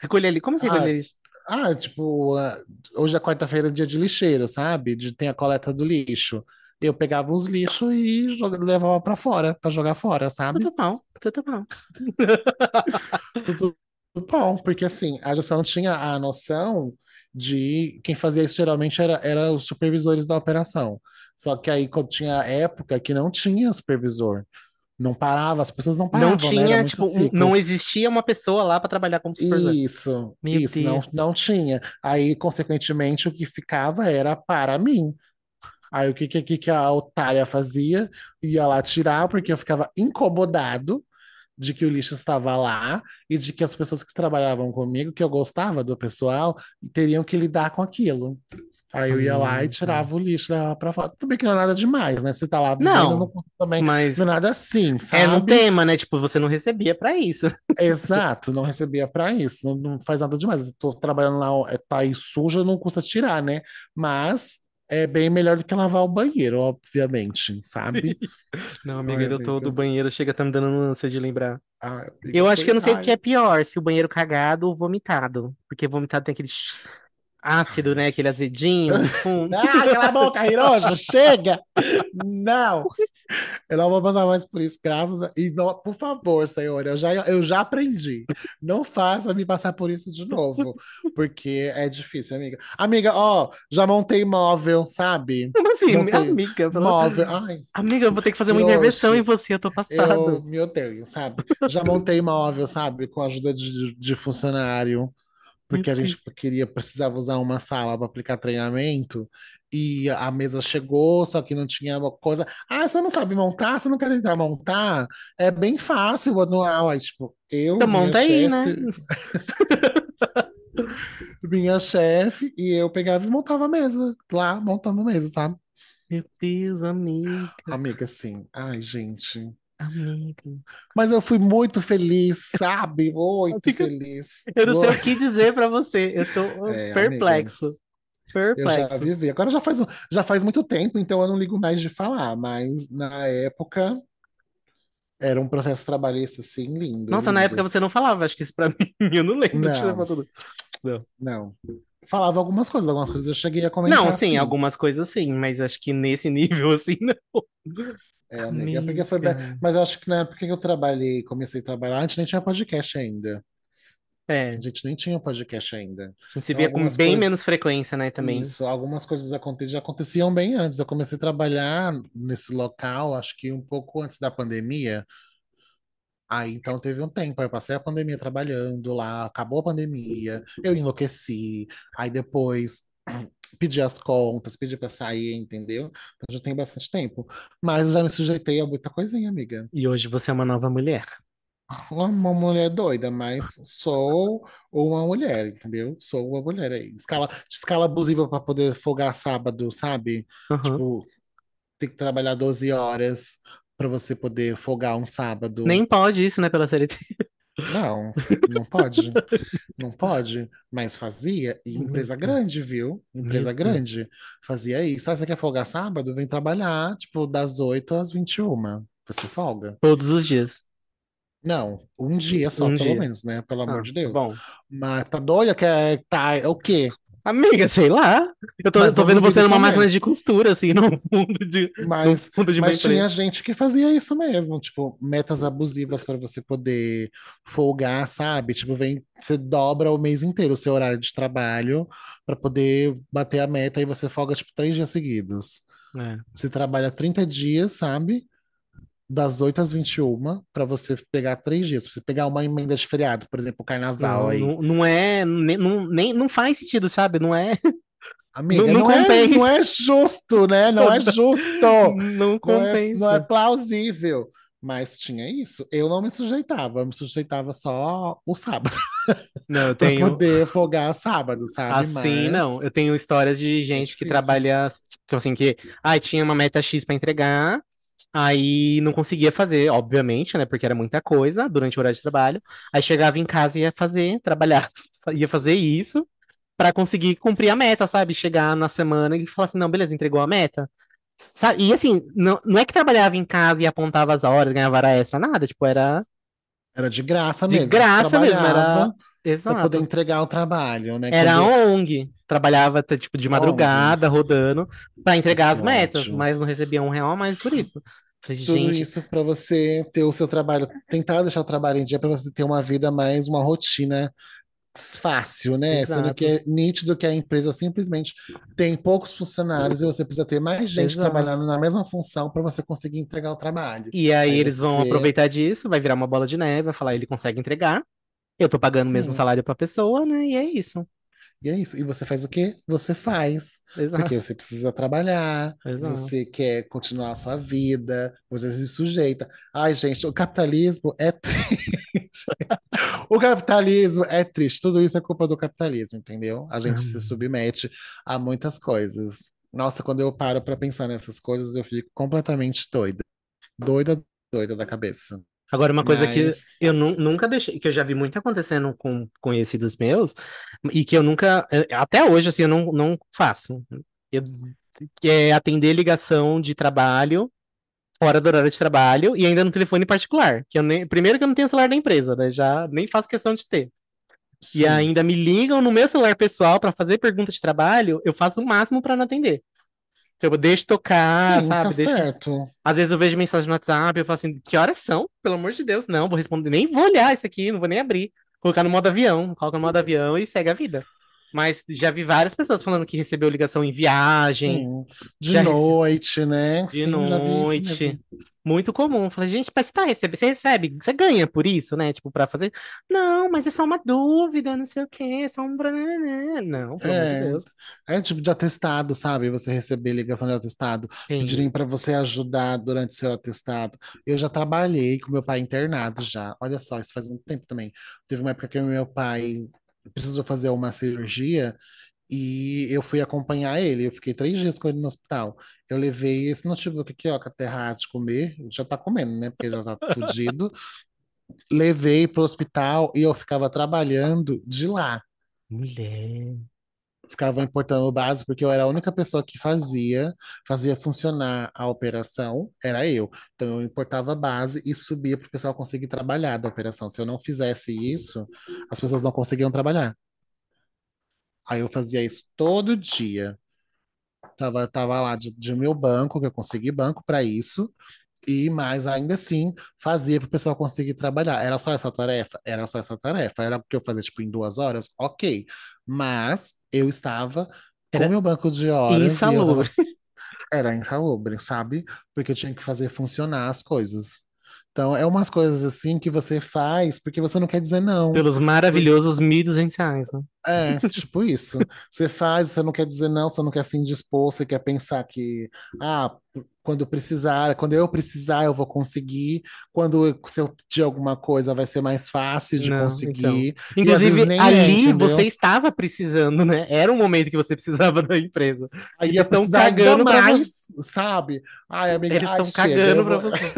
Recolher ali. Como você Ah, recolher isso? ah, tipo, ah, hoje é quarta-feira, dia de lixeiro, sabe? De, tem a coleta do lixo. Eu pegava os lixos e joga- levava pra fora, pra jogar fora, sabe? Tudo bom, tudo bom. Tudo bom, porque assim, a gestão tinha a noção de quem fazia isso geralmente era, era os supervisores da operação. Só que aí quando tinha época que não tinha supervisor, não parava, as pessoas não Não paravam, né? Era tinha, muito tipo, não existia uma pessoa lá para trabalhar como supervisor. Isso, Meu isso, não, Deus. não tinha. Aí, consequentemente, o que ficava era para mim. Aí o que, que, que que a otária fazia? Ia lá tirar, porque eu ficava incomodado de que o lixo estava lá e de que as pessoas que trabalhavam comigo, que eu gostava do pessoal, teriam que lidar com aquilo. Aí eu ia lá e Amiga. tirava o lixo, levava pra fora. Tudo bem que não é nada demais, né? Você tá lá vivendo, Não, não, também não mas é nada assim, é no sabe? tema, né? Tipo, você não recebia pra isso. Exato, não recebia pra isso, não, não faz nada demais. Eu tô trabalhando lá, é, tá aí suja, não custa tirar, né? Mas é bem melhor do que lavar o banheiro, obviamente, Sim. sabe? Não, amiga, Ai, eu tô do banheiro, chega tá me dando ânsia de lembrar. Amiga, Eu acho que eu não sei o que é pior, se o banheiro cagado ou vomitado. Porque vomitado tem aquele ácido, né? Aquele azedinho. Ah, cala a boca, Hiroshi, chega! Não, eu não vou passar mais por isso, graças a... E não, por favor, senhor, eu já, eu já aprendi. Não faça me passar por isso de novo, porque é difícil, amiga. Amiga, ó, já montei móvel, sabe? Como assim, Montei amiga? pelo- móvel. Ai, Amiga, eu vou ter que fazer uma intervenção em Hiroshi, você, eu tô eu passado. me odeio, sabe? Já montei móvel, sabe? Com a ajuda de, de funcionário. Porque a gente queria, precisava usar uma sala para aplicar treinamento, e a mesa chegou, só que não tinha uma coisa. Ah, você não sabe montar? Você não quer tentar montar? É bem fácil o manual. Aí, tipo, eu, Então monta aí, né? chefe, minha chefe, e eu pegava e montava a mesa, lá, montando a mesa, sabe? Meu Deus, amiga, Amiga, assim, ai, gente. Amiga. Mas eu fui muito feliz, sabe? Muito Amiga, feliz. eu não sei o que dizer pra você. Eu tô É, amiga. perplexo. Eu já Perplexo. vivi. Agora já faz, já faz muito tempo, então eu não ligo mais de falar, mas na época era um processo trabalhista assim, lindo, Nossa, na época lindo. você não falava, acho que isso pra mim. Eu não lembro Não. Não. não. Falava algumas coisas, algumas coisas eu cheguei a Não, comentar sim, assim. algumas coisas sim, mas acho que nesse nível assim, não. É, amiga, é porque foi. Mas eu acho que na época que eu trabalhei, comecei a trabalhar, a gente nem tinha podcast ainda. É, A gente nem tinha podcast ainda. a gente se Então via com algumas bem coisas. menos frequência, né, também. Isso, algumas coisas aconte- já aconteciam bem antes. Eu comecei a trabalhar nesse local, acho que um pouco antes da pandemia. Aí então teve um tempo, aí eu passei a pandemia trabalhando lá, acabou a pandemia, eu enlouqueci, aí depois pedi as contas, pedi pra sair, entendeu? Então já tem bastante tempo. Mas eu já me sujeitei a muita coisinha, amiga. E hoje você é uma nova mulher. Uma mulher doida, mas sou uma mulher, entendeu? Sou uma mulher aí. Escala, escala abusiva pra poder folgar sábado, sabe? Aham. Tipo, tem que trabalhar 12 horas pra você poder folgar um sábado. Nem pode isso, né, pela CLT. Não, não pode. Não pode, mas fazia, e empresa grande, viu? Empresa grande. Fazia isso. Ah, você quer folgar sábado? Vem trabalhar, tipo, das 8 às 21. Você folga. Todos os dias. Não, um dia só, Um pelo dia. menos, né? Pelo amor Ah, de Deus. bom. Mas tá doida? Quer, tá, é o quê? Amiga, sei lá. Eu tô, tô vendo você numa também. máquina de costura, assim, no fundo de, Mas, fundo de mas tinha gente que fazia isso mesmo, tipo, metas abusivas para você poder folgar, sabe? Tipo, vem, você dobra o mês inteiro o seu horário de trabalho para poder bater a meta e você folga, tipo, três dias seguidos. É. Você trabalha 30 dias, sabe? Das 8 às 21, para você pegar três dias. Pra você pegar uma emenda de feriado, por exemplo, o carnaval Não, aí. não, não é, nem, não, nem, não faz sentido, sabe? Não é, não, Amiga, não não é, não compensa. é justo, né? Não é justo. Não Não é, não é compensa. plausível. Mas tinha isso. Eu não me sujeitava, eu me sujeitava só o sábado, Não, eu para tenho. poder folgar sábado, sabe? Assim, Mas não. Eu tenho histórias de é gente que difícil. trabalha, tipo assim, que, ai, tinha uma meta X pra entregar, Aí não conseguia fazer, obviamente, né? Porque era muita coisa durante o horário de trabalho. Aí chegava em casa e ia fazer, trabalhar, ia fazer isso pra conseguir cumprir a meta, sabe? Chegar na semana e falar assim, não, beleza, entregou a meta. E assim, não, não é que trabalhava em casa e apontava as horas, ganhava hora extra, nada. Tipo, era Era de graça de mesmo. Você graça mesmo, era. Trabalhava para poder Exato. entregar o trabalho, né? Era a ONG. Trabalhava, tipo, de ONG. madrugada, rodando, pra entregar as metas, mas não recebia um real a mais por isso. Falei, Tudo gente, isso para você ter o seu trabalho, tentar deixar o trabalho em dia para você ter uma vida mais, uma rotina fácil, né? Sendo que exato, é nítido que a empresa simplesmente tem poucos funcionários e você precisa ter mais gente exato. trabalhando na mesma função para você conseguir entregar o trabalho. E aí Aí eles vão você, aproveitar disso, vai virar uma bola de neve, vai falar, ele consegue entregar, eu tô pagando o mesmo salário pra pessoa, né? E é isso. e é isso. E você faz o quê? Você faz. Porque Exato, você precisa trabalhar, exato. você quer continuar a sua vida, você se sujeita. Ai, gente, o capitalismo é triste. O capitalismo é triste. Tudo isso é culpa do capitalismo, entendeu? A gente se submete a muitas coisas. Nossa, quando eu paro para pensar nessas coisas, eu fico completamente doida. Doida, doida da cabeça. Agora, uma coisa que Mas, eu nu- nunca deixei, que eu já vi muito acontecendo com conhecidos meus, e que eu nunca, eh, até hoje, assim, eu não, não faço. Eu, que é atender ligação de trabalho fora do horário de trabalho e ainda no telefone particular. Que eu nem, primeiro que eu não tenho celular da empresa, né? Já nem faço questão de ter. E sim, ainda me ligam no meu celular pessoal para fazer pergunta de trabalho, eu faço o máximo para não atender. Tipo, eu deixo tocar, sim, tá sabe? Deixo... certo. Às vezes eu vejo mensagem no WhatsApp, eu falo assim, que horas são? Pelo amor de Deus, não, vou responder, nem vou olhar isso aqui, não vou nem abrir. Colocar no modo avião, coloca no modo avião e segue a vida. Mas já vi várias pessoas falando que recebeu ligação em viagem, Sim, de noite, né? de Sim, noite. Muito comum. Falei, gente, mas você tá recebendo, você recebe, você ganha por isso, né? Tipo, pra fazer. Não, mas é só uma dúvida, não sei o quê, é só um. brananã." Não, pelo amor de É, Deus. é tipo de atestado, sabe? Você receber ligação de atestado, Sim. pedirem para você ajudar durante seu atestado. Eu já trabalhei com meu pai internado já. Olha só, isso faz muito tempo também. Teve uma época que meu pai precisou fazer uma cirurgia e eu fui acompanhar ele. Eu fiquei três dias com ele no hospital. Eu levei esse notebook aqui, ó, com a terra de comer. Já tá comendo, né? Porque já tá fudido. Levei pro hospital e eu ficava trabalhando de lá. Mulher. ficava importando o básico, porque eu era a única pessoa que fazia, fazia funcionar a operação, era eu. Então eu importava a base e subia para o pessoal conseguir trabalhar da operação. Se eu não fizesse isso, as pessoas não conseguiam trabalhar. Aí eu fazia isso todo dia. Tava, tava lá de, de meu banco, que eu consegui banco para isso. E mais ainda assim, fazia para o pessoal conseguir trabalhar. Era só essa tarefa? Era só essa tarefa. Era porque eu fazia tipo em duas horas? Ok. Mas eu estava com Era meu banco de horas eu insalubre. Era insalubre, sabe? Porque eu tinha que fazer funcionar as coisas. Então, é umas coisas assim que você faz porque você não quer dizer não. Pelos maravilhosos 1.200 reais, né? É, tipo isso. Você faz, você não quer dizer não, você não quer se indispor, você quer pensar que, ah, quando precisar, quando eu precisar, eu vou conseguir. Quando eu, se eu pedir alguma coisa, vai ser mais fácil de Não, então. conseguir. E às Inclusive, é, ali entendeu? você estava precisando, né? Era um momento que você precisava da empresa. Aí Eles estão cagando pra mais, sabe? Ai, amiga, Eles estão cagando pra vou. você.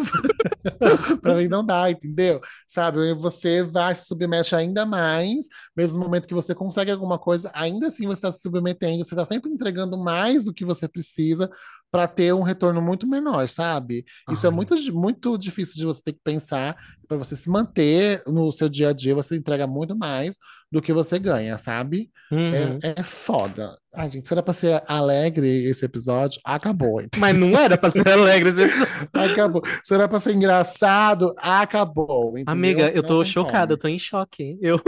Pra mim não dá, entendeu? Sabe? Você vai se submete ainda mais, mesmo no momento que você consegue alguma coisa, ainda assim você está se submetendo, você está sempre entregando mais do que você precisa para ter um retorno muito menor, sabe? Isso é muito, muito difícil de você ter que pensar para você se manter no seu dia a dia, você entrega muito mais do que você ganha, sabe? Uhum. É, é foda. Ai, gente, será para ser alegre esse episódio? Acabou. Mas não era pra ser alegre esse episódio. Acabou. Será para ser engraçado? Acabou, entendeu? Amiga, eu Não tô tem chocada, eu tô em choque. Eu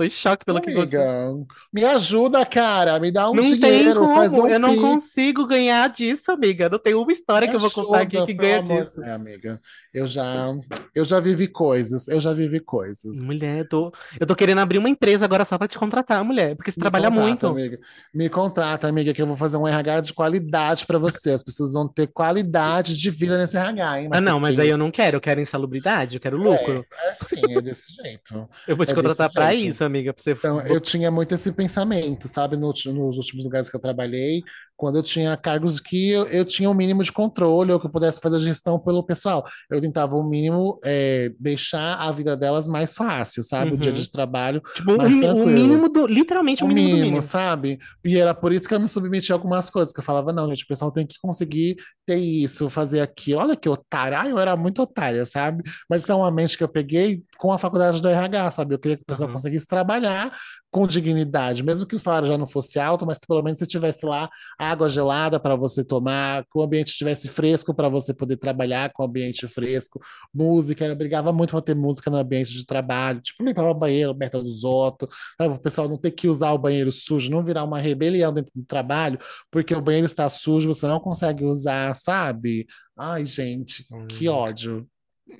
tô em choque pelo que aconteceu. Amiga, me ajuda, cara. Me dá um Não tem dinheiro, faz como, um eu não consigo ganhar disso, amiga. Não tem uma história Me que eu vou contar aqui que ganha amor. disso. É, amiga, eu já, eu já vivi coisas. Eu já vivi coisas. Mulher, eu tô, eu tô querendo abrir uma empresa agora só pra te contratar, mulher, porque você Me trabalha contrata, muito. amiga. Me contrata, amiga, que eu vou fazer um RH de qualidade para você. As pessoas vão ter qualidade de vida nesse RH, hein? Ah, Mas você não, mas aí eu não quero, eu quero insalubridade, eu quero lucro. É, é sim, é desse jeito. Eu vou te É contratar pra jeito. isso, amiga, pra você. Então, eu tinha muito esse pensamento, sabe, no- nos últimos lugares que eu trabalhei, quando eu tinha cargos que eu, eu tinha um mínimo de controle ou que eu pudesse fazer gestão pelo pessoal. Eu tentava, o mínimo, é, deixar a vida delas mais fácil, sabe? O dia Uhum. de trabalho Tipo, o, mais o tranquilo. mínimo do. Literalmente o O mínimo do mínimo, mínimo. sabe? E era por isso que eu me submeti a algumas coisas, que eu falava, não, gente, o pessoal tem que conseguir ter isso, fazer aquilo. Olha que otária. Ah, eu era muito otária, sabe? Mas isso é uma mente que eu peguei com a faculdade do RH, sabe? Eu queria que o pessoal Aham. conseguisse trabalhar com dignidade, mesmo que o salário já não fosse alto, mas que pelo menos você tivesse lá água gelada para você tomar, que o ambiente estivesse fresco para você poder trabalhar com o ambiente fresco, música, eu brigava muito para ter música no ambiente de trabalho, tipo, limpava o banheiro, aberta dos outros, sabe? O pessoal não ter que usar o banheiro sujo, não virar uma rebelião dentro do trabalho, porque o banheiro está sujo, você não consegue usar, sabe? Ai, gente, que Hum. ódio.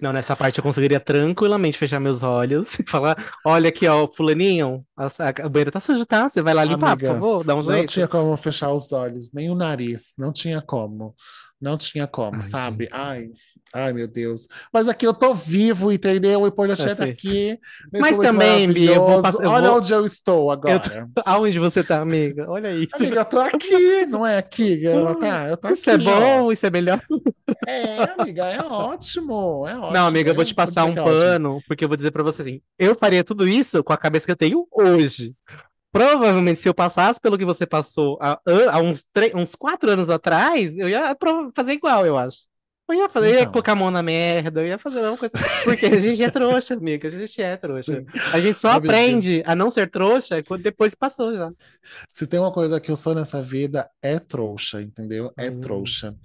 Não, nessa parte eu conseguiria tranquilamente fechar meus olhos e falar: olha aqui, ó, fulaninho, a- a- o banheiro tá sujo, tá? Você vai lá limpar, por Amiga, favor, dá um não jeito. tinha como fechar os olhos, nem o nariz, não tinha como. Não tinha como, Ai, sabe? gente. Ai, ai, meu Deus. Mas aqui eu tô vivo, entendeu? O importante é sei. aqui, Mas também, Bia, eu vou passar. Eu Olha vou. onde eu estou Eu tô... agora. Aonde você tá, amiga? Olha isso. Amiga, eu tô aqui, não é aqui, garota? Eu tô Isso é aqui, ó. bom, isso é melhor. É, amiga, é ótimo, é Não, ótimo. amiga, eu vou te passar um é pano, porque eu vou dizer pra você assim: eu faria tudo isso com a cabeça que eu tenho hoje. Provavelmente, se eu passasse pelo que você passou há, há uns, uns quatro anos atrás, eu ia fazer igual, eu acho. Eu ia fazer, eu ia Então, colocar a mão na merda, eu ia fazer a mesma coisa. Porque a gente é trouxa, amiga, a gente é trouxa. sim. A gente só aprende a não ser trouxa quando depois passou já. se tem uma coisa que eu sou nessa vida, é trouxa, entendeu? É Hum. trouxa.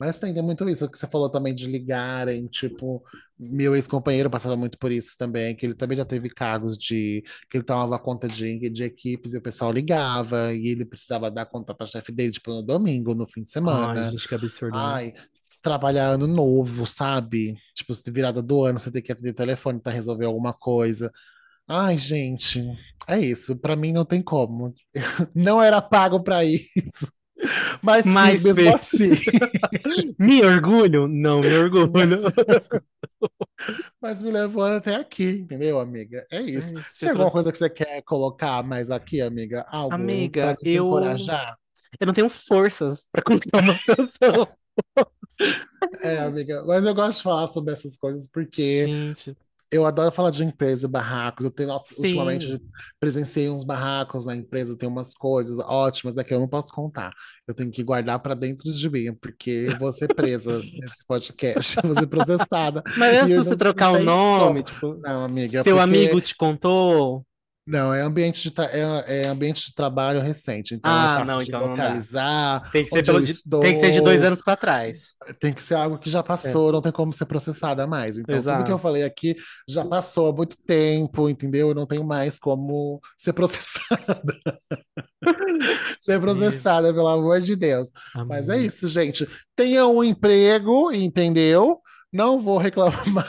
Mas tem, tem muito isso que você falou também de ligarem, tipo, meu ex-companheiro passava muito por isso também, que ele também já teve cargos de que ele tomava conta de, de equipes e o pessoal ligava e ele precisava dar conta para chefe dele, tipo, no domingo, no fim de Ai, semana. gente, que absurdo, né? Trabalhar ano novo, sabe? Tipo, se virada do ano, você tem que atender telefone para resolver alguma coisa. Ai, gente, é isso. Pra mim não tem como. Não era pago pra isso, mas Mas mesmo fez. assim. Me orgulho? Não me orgulho. Mas me levou até aqui, entendeu, amiga? É isso. Ai, Tem você alguma trouxe. coisa que você quer colocar mais aqui, amiga? Algo Amiga, eu, encorajar? eu não tenho forças pra contar uma situação. É, amiga, mas eu gosto de falar sobre essas coisas porque Gente, eu adoro falar de empresa, barracos. Eu tenho, nossa, ultimamente sim. presenciei uns barracos na empresa, tem umas coisas ótimas daqui eu não posso contar. Eu tenho que guardar pra dentro de mim, porque eu vou ser presa nesse podcast, vou ser processada. Mas é E se você trocar o nome, como. tipo, Não, amiga, seu amigo porque te contou? Não, é ambiente de, é, é ambiente de trabalho recente, então é Ah, fácil não, de então não localizar Tem que ser pelo de, tem que ser de dois anos pra trás. Tem que ser algo que já É, passou, não tem como ser processada mais. Então, tudo que eu exato. falei aqui já passou há muito tempo, entendeu? Eu não tenho mais como ser processada. Ser processada, pelo amor de Deus. Mas é isso, gente. Tenha um emprego, entendeu? Não vou reclamar,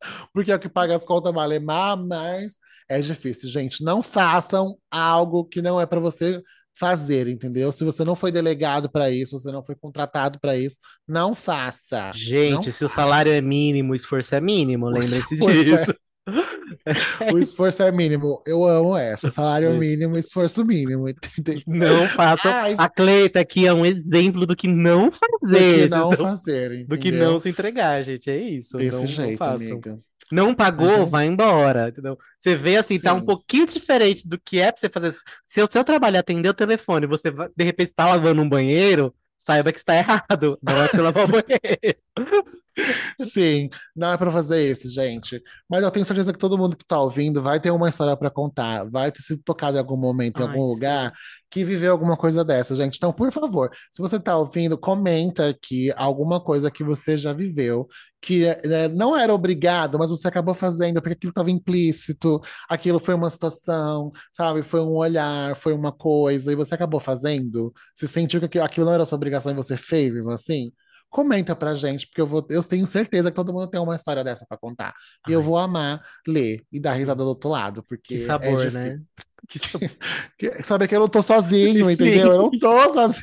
porque é o que paga as contas vale mais, mas é difícil, gente. Não façam algo que não é para você fazer, entendeu? Se você não foi delegado para isso, você não foi contratado para isso, não faça. Não Gente, se o faça. salário é mínimo, o esforço é mínimo, O lembrem-se esforço é, disso. O esforço é mínimo. Eu amo essa. Salário Sim. mínimo, esforço mínimo, entendeu? Não façam. Ai, A Cleita aqui é um exemplo do que não do que fazer, não não- fazer, do que não entendeu? se entregar, gente. É isso. Desse Não, não jeito, façam. amiga. Não pagou, é, vai embora, entendeu? Você vê assim, tá um sim. pouquinho diferente do que é pra você fazer. Se o seu trabalho é atender o telefone, você vai- de repente tá lavando um banheiro, saiba que está errado. Não é pra você lavar o Sim. banheiro. Sim, não é pra fazer isso, gente. Mas eu tenho certeza que todo mundo que tá ouvindo vai ter uma história pra contar, vai ter sido tocado em algum momento, em Ai, algum lugar, sim. que viveu alguma coisa dessa, gente. Então, por favor, se você tá ouvindo, comenta aqui alguma coisa que você já viveu, que né, não era obrigado, mas você acabou fazendo porque aquilo estava implícito, aquilo foi uma situação, sabe? Foi um olhar, foi uma coisa, e você acabou fazendo. Se sentiu que aquilo aquilo não era sua obrigação e você fez, mesmo assim? Comenta pra gente, porque eu vou, eu tenho certeza que todo mundo tem uma história dessa pra contar. E eu vou amar ler e dar risada do outro lado, que porque é sabor, difícil. né? Que. Que- Saber que eu não tô sozinho, Sim. entendeu? Eu não tô sozinho.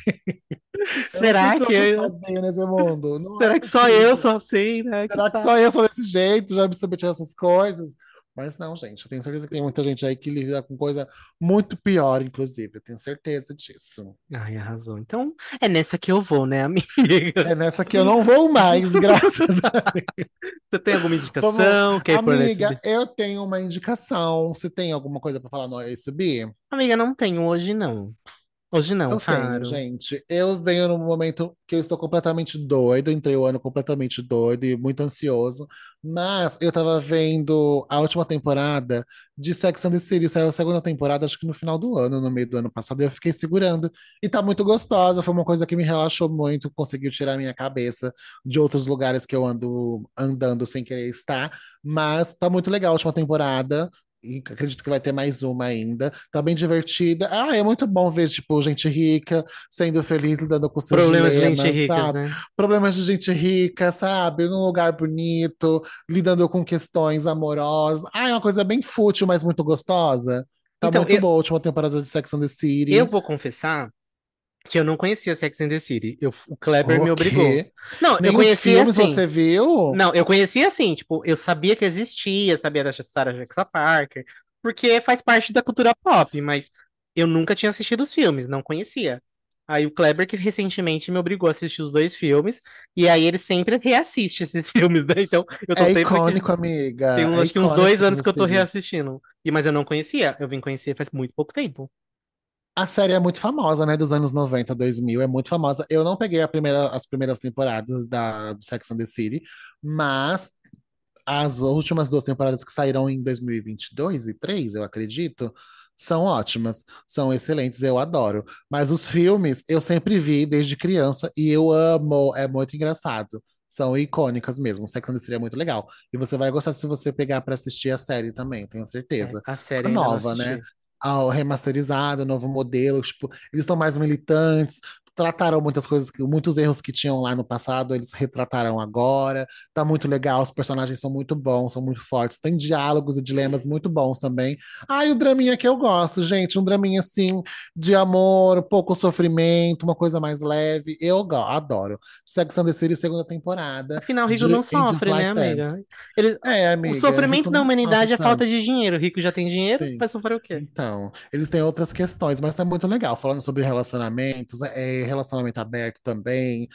Será que eu... sozinho nesse mundo. Não é Será que só eu sou assim, né? Que Será que saco. só eu sou desse jeito? Já me submeti a essas coisas? Mas não, gente, eu tenho certeza que tem muita gente aí que lida com coisa muito pior, inclusive. Eu tenho certeza disso. Ai, arrasou. Então, é nessa que eu vou, né, amiga? É nessa que eu não vou mais, graças a Deus. Você tem alguma indicação? Vamos- Quer Amiga, eu tenho uma indicação. Você tem alguma coisa pra falar no SB? Amiga, não tenho hoje, não. Hoje não, Eu tenho, claro. gente. Eu venho num momento que eu estou completamente doido, entrei o ano completamente doido e muito ansioso. Mas eu tava vendo a última temporada de Sex and the City, saiu a segunda temporada, acho que no final do ano, no meio do ano passado, e eu fiquei segurando. E tá muito gostosa, foi uma coisa que me relaxou muito, conseguiu tirar minha cabeça de outros lugares que eu ando andando sem querer estar. Mas tá muito legal a última temporada. E acredito que vai ter mais uma ainda. Tá bem divertida. Ah, é muito bom ver, tipo, gente rica sendo feliz, lidando com seus Problemas de dilemas, gente ricas, sabe? né? Problemas de gente rica, sabe? Num lugar bonito, lidando com questões amorosas. Ah, é uma coisa bem fútil, mas muito gostosa. Tá Então, muito eu- boa a última temporada de Sex and the City. Eu vou confessar que eu não conhecia Sex and the City. Eu, o Kleber me O obrigou. quê? Não, Nem eu os conhecia filmes assim. você viu? Não, eu conhecia assim, tipo, eu sabia que existia, sabia da Sarah Jessica Parker, porque faz parte da cultura pop, mas eu nunca tinha assistido os filmes, não conhecia. Aí o Kleber que recentemente me obrigou a assistir os dois filmes, e aí ele sempre reassiste esses filmes, né? Então eu tô É sempre icônico, amiga. tem uns, É acho que uns dois anos que eu tô reassistindo. E mas eu não conhecia, eu vim conhecer faz muito pouco tempo. A série é muito famosa, né? Dos anos 90, 2000, é muito famosa. Eu não peguei primeira, as primeiras temporadas da, do Sex and the City, mas as últimas duas temporadas que saíram em 2022 e 2023, eu acredito, são ótimas, são excelentes, eu adoro. Mas os filmes eu sempre vi desde criança e eu amo, é muito engraçado. São icônicas mesmo. Sex and the City é muito legal. E você vai gostar se você pegar pra assistir a série também, tenho certeza É, a série a nova, né? Ao remasterizado, novo modelo, tipo, eles estão mais militantes, trataram muitas coisas, que- muitos erros que tinham lá no passado, eles retrataram agora. Tá muito legal, os personagens são muito bons, são muito fortes, tem diálogos e dilemas muito bons também. Ah, e o draminha que eu gosto, gente, um draminha assim de amor, pouco sofrimento, uma coisa mais leve. Eu adoro. Sex and the City, segunda temporada. Afinal, o rico de não sofre, né, amiga? Ele, É, o amiga, sofrimento rico da humanidade é falta de dinheiro. O rico já tem dinheiro, Sim. vai sofrer o quê? Então, eles têm outras questões, mas tá muito legal. Falando sobre relacionamentos, é, relacionamento aberto também,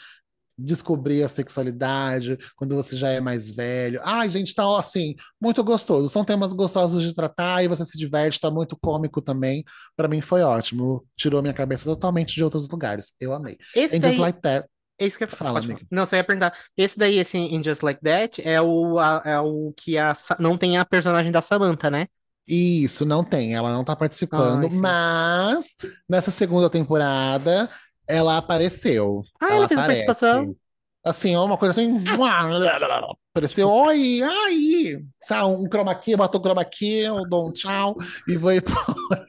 descobrir a sexualidade quando você já é mais velho. Ai, gente, tá assim, muito gostoso. São temas gostosos de tratar e você se diverte, tá muito cômico também. Pra mim foi ótimo. Tirou minha cabeça totalmente de outros lugares. Eu amei. Esse And Just daí, Like That. esse que eu Fala, falar. Não, só ia perguntar. Esse daí, esse In Just Like That, é o, a- é o que a, não tem a personagem da Samantha, né? Isso, não tem, ela não tá participando, sim. mas nessa segunda temporada ela apareceu. Ah, ela fez a aparece. participação. Assim, é uma coisa assim. Apareceu, oi, aí, sabe, um chroma key, botou um chroma key, eu dou um tchau e vou embora.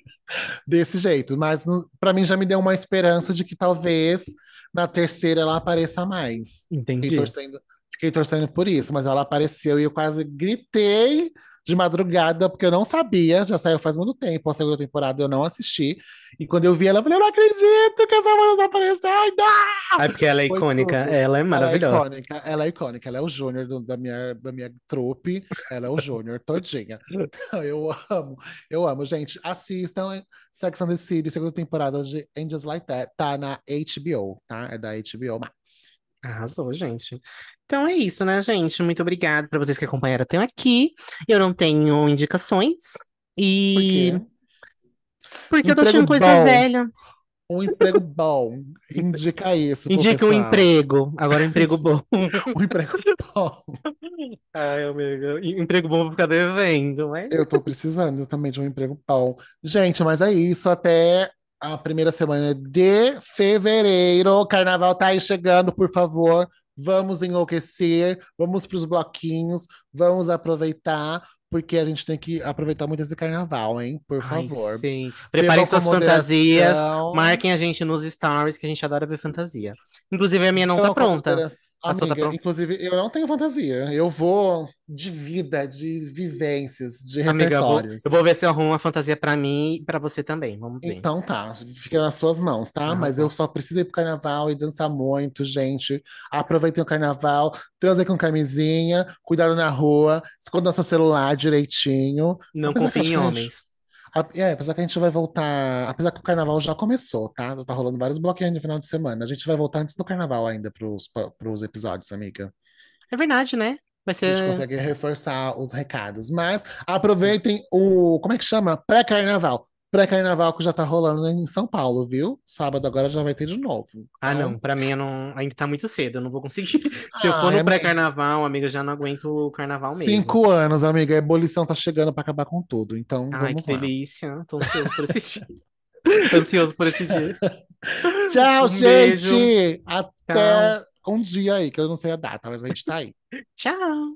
Desse jeito. Mas pra mim já me deu uma esperança de que talvez na terceira ela apareça mais. Fiquei Entendi. torcendo, fiquei torcendo por isso, mas ela apareceu e eu quase gritei de madrugada, porque eu não sabia, já saiu faz muito tempo, a segunda temporada eu não assisti. E quando eu vi ela, eu falei, eu não acredito que essa mulher apareceu, ai, não! Ah, porque ela é Foi icônica, tudo. ela é Ela é maravilhosa. icônica, ela é icônica, ela é o Júnior do- da minha, da minha trupe, ela é o Júnior todinha. Eu amo, eu amo. Gente, assistam Sex and the City, segunda temporada de Angels Like That, tá na HBO, tá? É da HBO Max. Arrasou, gente. Então é isso, né, gente? Muito obrigada para vocês que acompanharam até aqui. Eu não tenho indicações. Por E quê? porque eu tô assistindo coisa bom. velha. Um emprego bom. Indica isso, Indica um pessoal. emprego. Agora um emprego bom. Um emprego bom. Ai, amiga. Emprego bom pra ficar devendo, mas. Eu tô precisando também de um emprego bom. Gente, mas é isso. Até a primeira semana de fevereiro. O carnaval tá aí chegando, por favor. Vamos enlouquecer, vamos para os bloquinhos, vamos aproveitar, porque a gente tem que aproveitar muito esse carnaval, hein? Por Ai, favor. sim. Preparem suas fantasias. moderação. Marquem a gente nos stories, que a gente adora ver fantasia. Inclusive, a minha não Bebam tá pronta. modera- A sua tá Amiga, pronta? inclusive, eu não tenho fantasia. Eu vou de vida, de vivências, de Amiga, eu vou, eu repertórios. vou ver se eu arrumo uma fantasia pra mim e pra você também. Vamos ver. Então tá, fica nas suas mãos, tá? Mas eu só preciso ir pro carnaval e dançar muito, gente. Aproveitem o carnaval, transem com camisinha, cuidado na rua, escondam seu celular direitinho. Não Apesar que confie acho em homens. A- É, apesar que a gente vai voltar. Apesar que o carnaval já começou, tá? Já tá rolando vários bloquinhos no final de semana. A gente vai voltar antes do carnaval ainda pros, pros episódios, amiga. É verdade, né? Vai A gente ser. consegue reforçar os recados. Mas aproveitem o. Como é que chama? Pré-carnaval. Pré-carnaval que já tá rolando em São Paulo, viu? Sábado agora já vai ter de novo. Ah, Então, não, pra mim eu não... ainda tá muito cedo, eu não vou conseguir. Se eu for ah, no é me- pré-carnaval, amiga, eu já não aguento o carnaval mesmo. cinco anos, amiga. A ebulição tá chegando pra acabar com tudo. Então Ai, que vamos lá. delícia. Tô ansioso por esse dia. Ansioso por esse dia. Tchau, Um beijo. gente! Tchau. Até um dia aí, que eu não sei a data, mas a gente tá aí. Tchau.